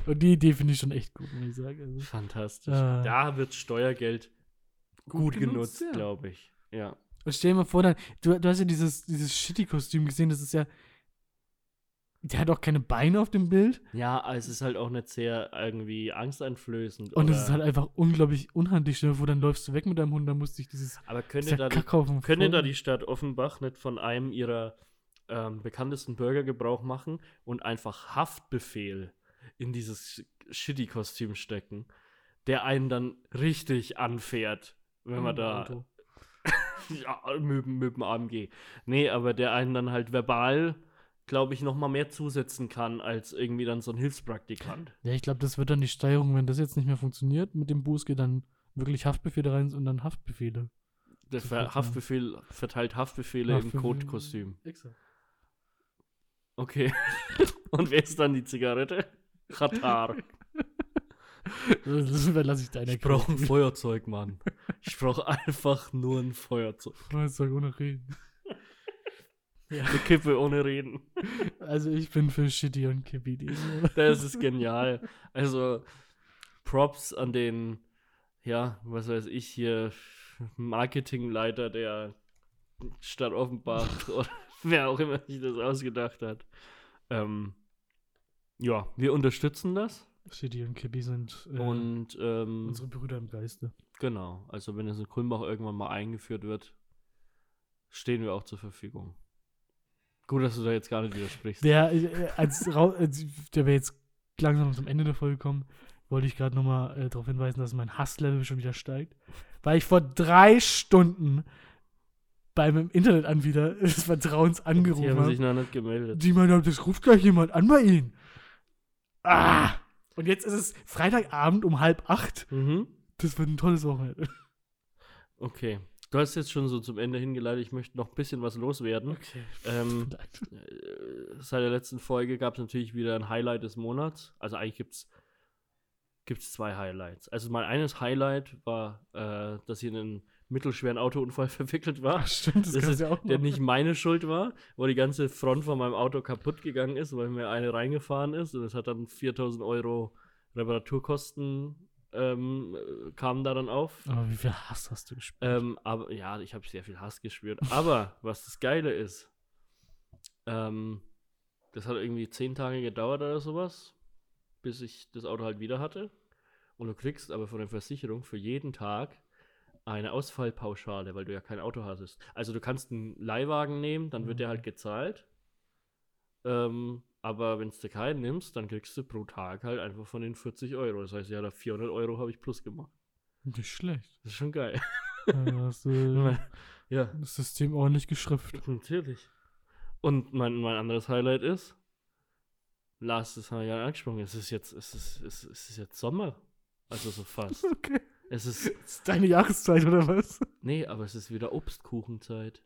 Und die Idee finde ich schon echt gut, muss ich sagen. Also, Fantastisch. Ah. Da wird Steuergeld gut, genutzt, genutzt, ja. glaube ich. Ja. Und stell dir mal vor, dann, du, du hast ja dieses, dieses Shitty-Kostüm gesehen, das ist ja. Der hat auch keine Beine auf dem Bild. Ja, es ist halt auch nicht sehr irgendwie angsteinflößend. Und es ist halt einfach unglaublich unhandlich. Dir vor, dann läufst du weg mit deinem Hund, dann musst du dich dieses Aber könnte da, die, Kackhaufen könnte da die Stadt Offenbach nicht von einem ihrer ähm, bekanntesten Bürger Gebrauch machen und einfach Haftbefehl in dieses Shitty-Kostüm stecken, der einen dann richtig anfährt, wenn man Im da Auto. ja, mit, mit dem AMG. Nee, aber der einen dann halt verbal, glaube ich, noch mal mehr zusetzen kann als irgendwie dann so ein Hilfspraktikant. Ja, ich glaube, das wird dann die Steuerung, wenn das jetzt nicht mehr funktioniert mit dem Bußgeld, dann wirklich Haftbefehle rein und dann Haftbefehle. Der. Ver Haftbefehl verteilt Haftbefehle im Haftbefehle. Code-Kostüm. Exakt. Okay. Und wer ist dann die Zigarette? Katar. Das überlasse ich deiner Ich brauche ein Feuerzeug, Mann. Ich brauche einfach nur ein Feuerzeug. Feuerzeug ohne Reden. Ja, Eine Kippe ohne Reden. also ich bin für Shitty und Kippy. Die Das ist genial. Also, Props an den, ja, was weiß ich hier, Marketingleiter der Stadt Offenbach oder wer auch immer sich das ausgedacht hat. Ähm, ja, wir unterstützen das. Shitty und Kippy sind äh, Und ähm, unsere Brüder im Geiste. genau, also wenn es in Kulmbach irgendwann mal eingeführt wird, stehen wir auch zur Verfügung. Gut, dass du da jetzt gar nicht widersprichst. Der, äh, als, als der wir jetzt langsam zum Ende der Folge kommen, wollte ich gerade nochmal äh, darauf hinweisen, dass mein Hasslevel schon wieder steigt. Weil ich vor drei Stunden beim Internetanbieter des Vertrauens Die angerufen haben sich habe. noch nicht gemeldet. Die meinen, das ruft gleich jemand an bei Ihnen. Ah! Und jetzt ist es Freitagabend um halb acht. Mhm. Das wird ein tolles Wochenende. Okay. Du hast jetzt schon so zum Ende hingeleitet, ich möchte noch ein bisschen was loswerden. Okay. Ähm, äh, seit der letzten Folge gab es natürlich wieder ein Highlight des Monats. Also eigentlich gibt es gibt's zwei Highlights. Also mein eines Highlight war, äh, dass ich in einen mittelschweren Autounfall verwickelt war. Ach, stimmt, das, Das ist, ja auch der nicht meine Schuld war, wo die ganze Front von meinem Auto kaputt gegangen ist, weil mir eine reingefahren ist und es hat dann 4000 Euro Reparaturkosten ähm, äh, kamen da dann auf. Aber wie viel Hass hast du gespielt? Ähm, aber ja, ich habe sehr viel Hass gespürt. Aber was das Geile ist, ähm, das hat irgendwie zehn Tage gedauert oder sowas, bis ich das Auto halt wieder hatte. Und du kriegst aber von der Versicherung für jeden Tag eine Ausfallpauschale, weil du ja kein Auto hattest. Also du kannst einen Leihwagen nehmen, dann wird der halt gezahlt. Ähm, aber wenn du keinen nimmst, dann kriegst du pro Tag halt einfach von den 40 Euro. Das heißt, ja, da 400 Euro habe ich plus gemacht. Nicht schlecht. Das ist schon geil. Da hast du ja, das System ordentlich geschrifft. natürlich. Und mein, mein anderes Highlight ist, Lars, das haben wir ja angesprochen, es ist jetzt, es ist, es ist jetzt Sommer. Also so fast. Okay. Es ist, ist deine Jahreszeit, oder was? nee, aber es ist wieder Obstkuchenzeit.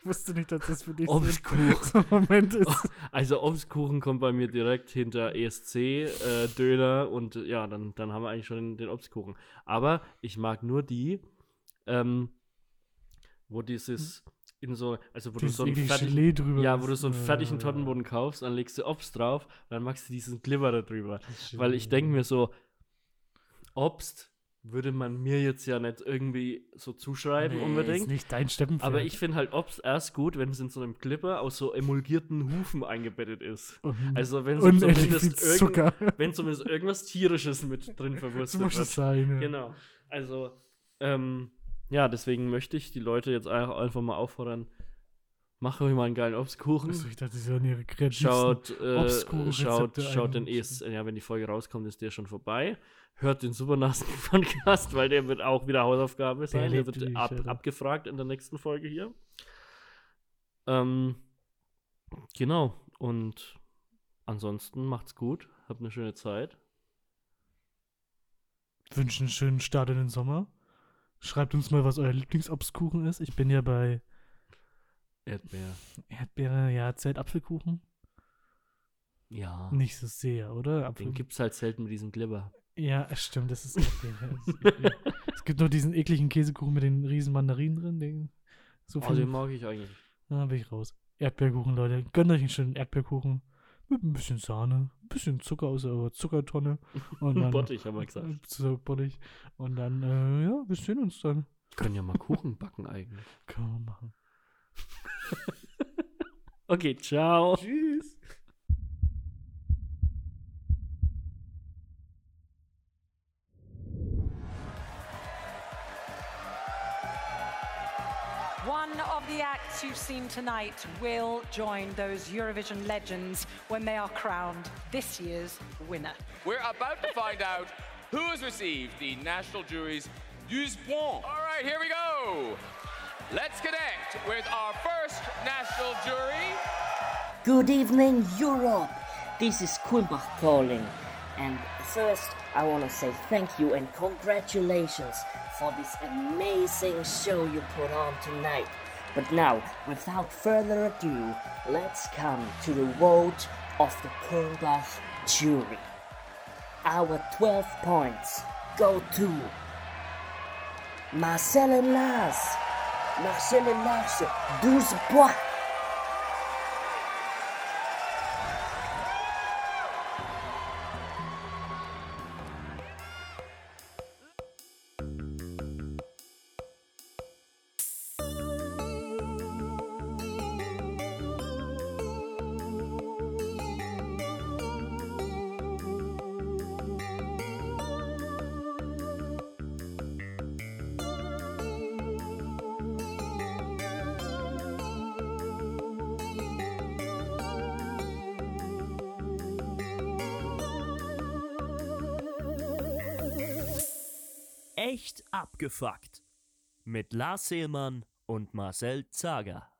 Ich wusste nicht, dass das für dich Obstkuchen. so ein Moment ist. Also Obstkuchen kommt bei mir direkt hinter ESC, äh, Döner und ja, dann, dann haben wir eigentlich schon den, den Obstkuchen. Aber ich mag nur die, ähm, wo dieses in so, also wo du so drüber. ja, wo du so einen fertigen Tottenboden kaufst, dann legst du Obst drauf und dann machst du diesen Glibber da drüber. Weil ich denke mir so, Obst würde man mir jetzt ja nicht irgendwie so zuschreiben Nee, unbedingt. Ist nicht dein Steppenpferd. Aber ich finde halt Obst erst gut, wenn es in so einem Glibber aus so emulgierten Hufen eingebettet ist. Und, Also wenn zumindest, Zucker. wenn zumindest irgendwas Tierisches mit drin Das es wird. sein. Ja. Genau. Also, ähm, ja, deswegen möchte ich die Leute jetzt einfach mal auffordern, macht euch mal einen geilen Obstkuchen. Also ich dachte, sie sollen ihre kreativsten Schaut, äh, Obstkuchenrezepte schaut, schaut den einrichten. ES, ja, wenn die Folge rauskommt, ist der schon vorbei. Hört den Supernasen Podcast, weil der wird auch wieder Hausaufgabe sein. Der, lebt wird ab, abgefragt in der nächsten Folge hier. Ähm, genau. Und ansonsten macht's gut. Habt eine schöne Zeit. Wünschen einen schönen Start in den Sommer. Schreibt uns mal, was euer Lieblingsobstkuchen ist. Ich bin ja bei Erdbeer. Erdbeere, ja, Zeltapfelkuchen. Ja. Nicht so sehr, oder? Apfel Den gibt's halt selten mit diesem Glibber. Ja, stimmt, das ist ist Erdbeere. es gibt noch diesen ekligen Käsekuchen mit den riesen Mandarinen drin. Den, so Oh, viel, den mag ich eigentlich. Da bin ich raus. Erdbeerkuchen, Leute. Gönnt euch einen schönen Erdbeerkuchen. Mit ein bisschen Sahne, ein bisschen Zucker aus der Zuckertonne. Und dann, Bottich, haben wir gesagt. So Bottich. Und dann, äh, ja, wir sehen uns dann. Können ja mal Kuchen backen eigentlich. Können wir machen. Okay, ciao. Tschüss. One of the acts you've seen tonight will join those Eurovision legends when they are crowned this year's winner. We're about to find out who has received the national jury's 12 points. All right, here we go. Let's connect with our first national jury. Good evening, Europe. This is Kulmbach calling. And first, I want to say thank you and congratulations for this amazing show you put on tonight. But now, without further ado, let's come to the vote of the Kulmbach jury. Our 12 points go to Marcel Lars. Marcel Lars, 12 points. Mit Lars Seelmann und Marcel Zager.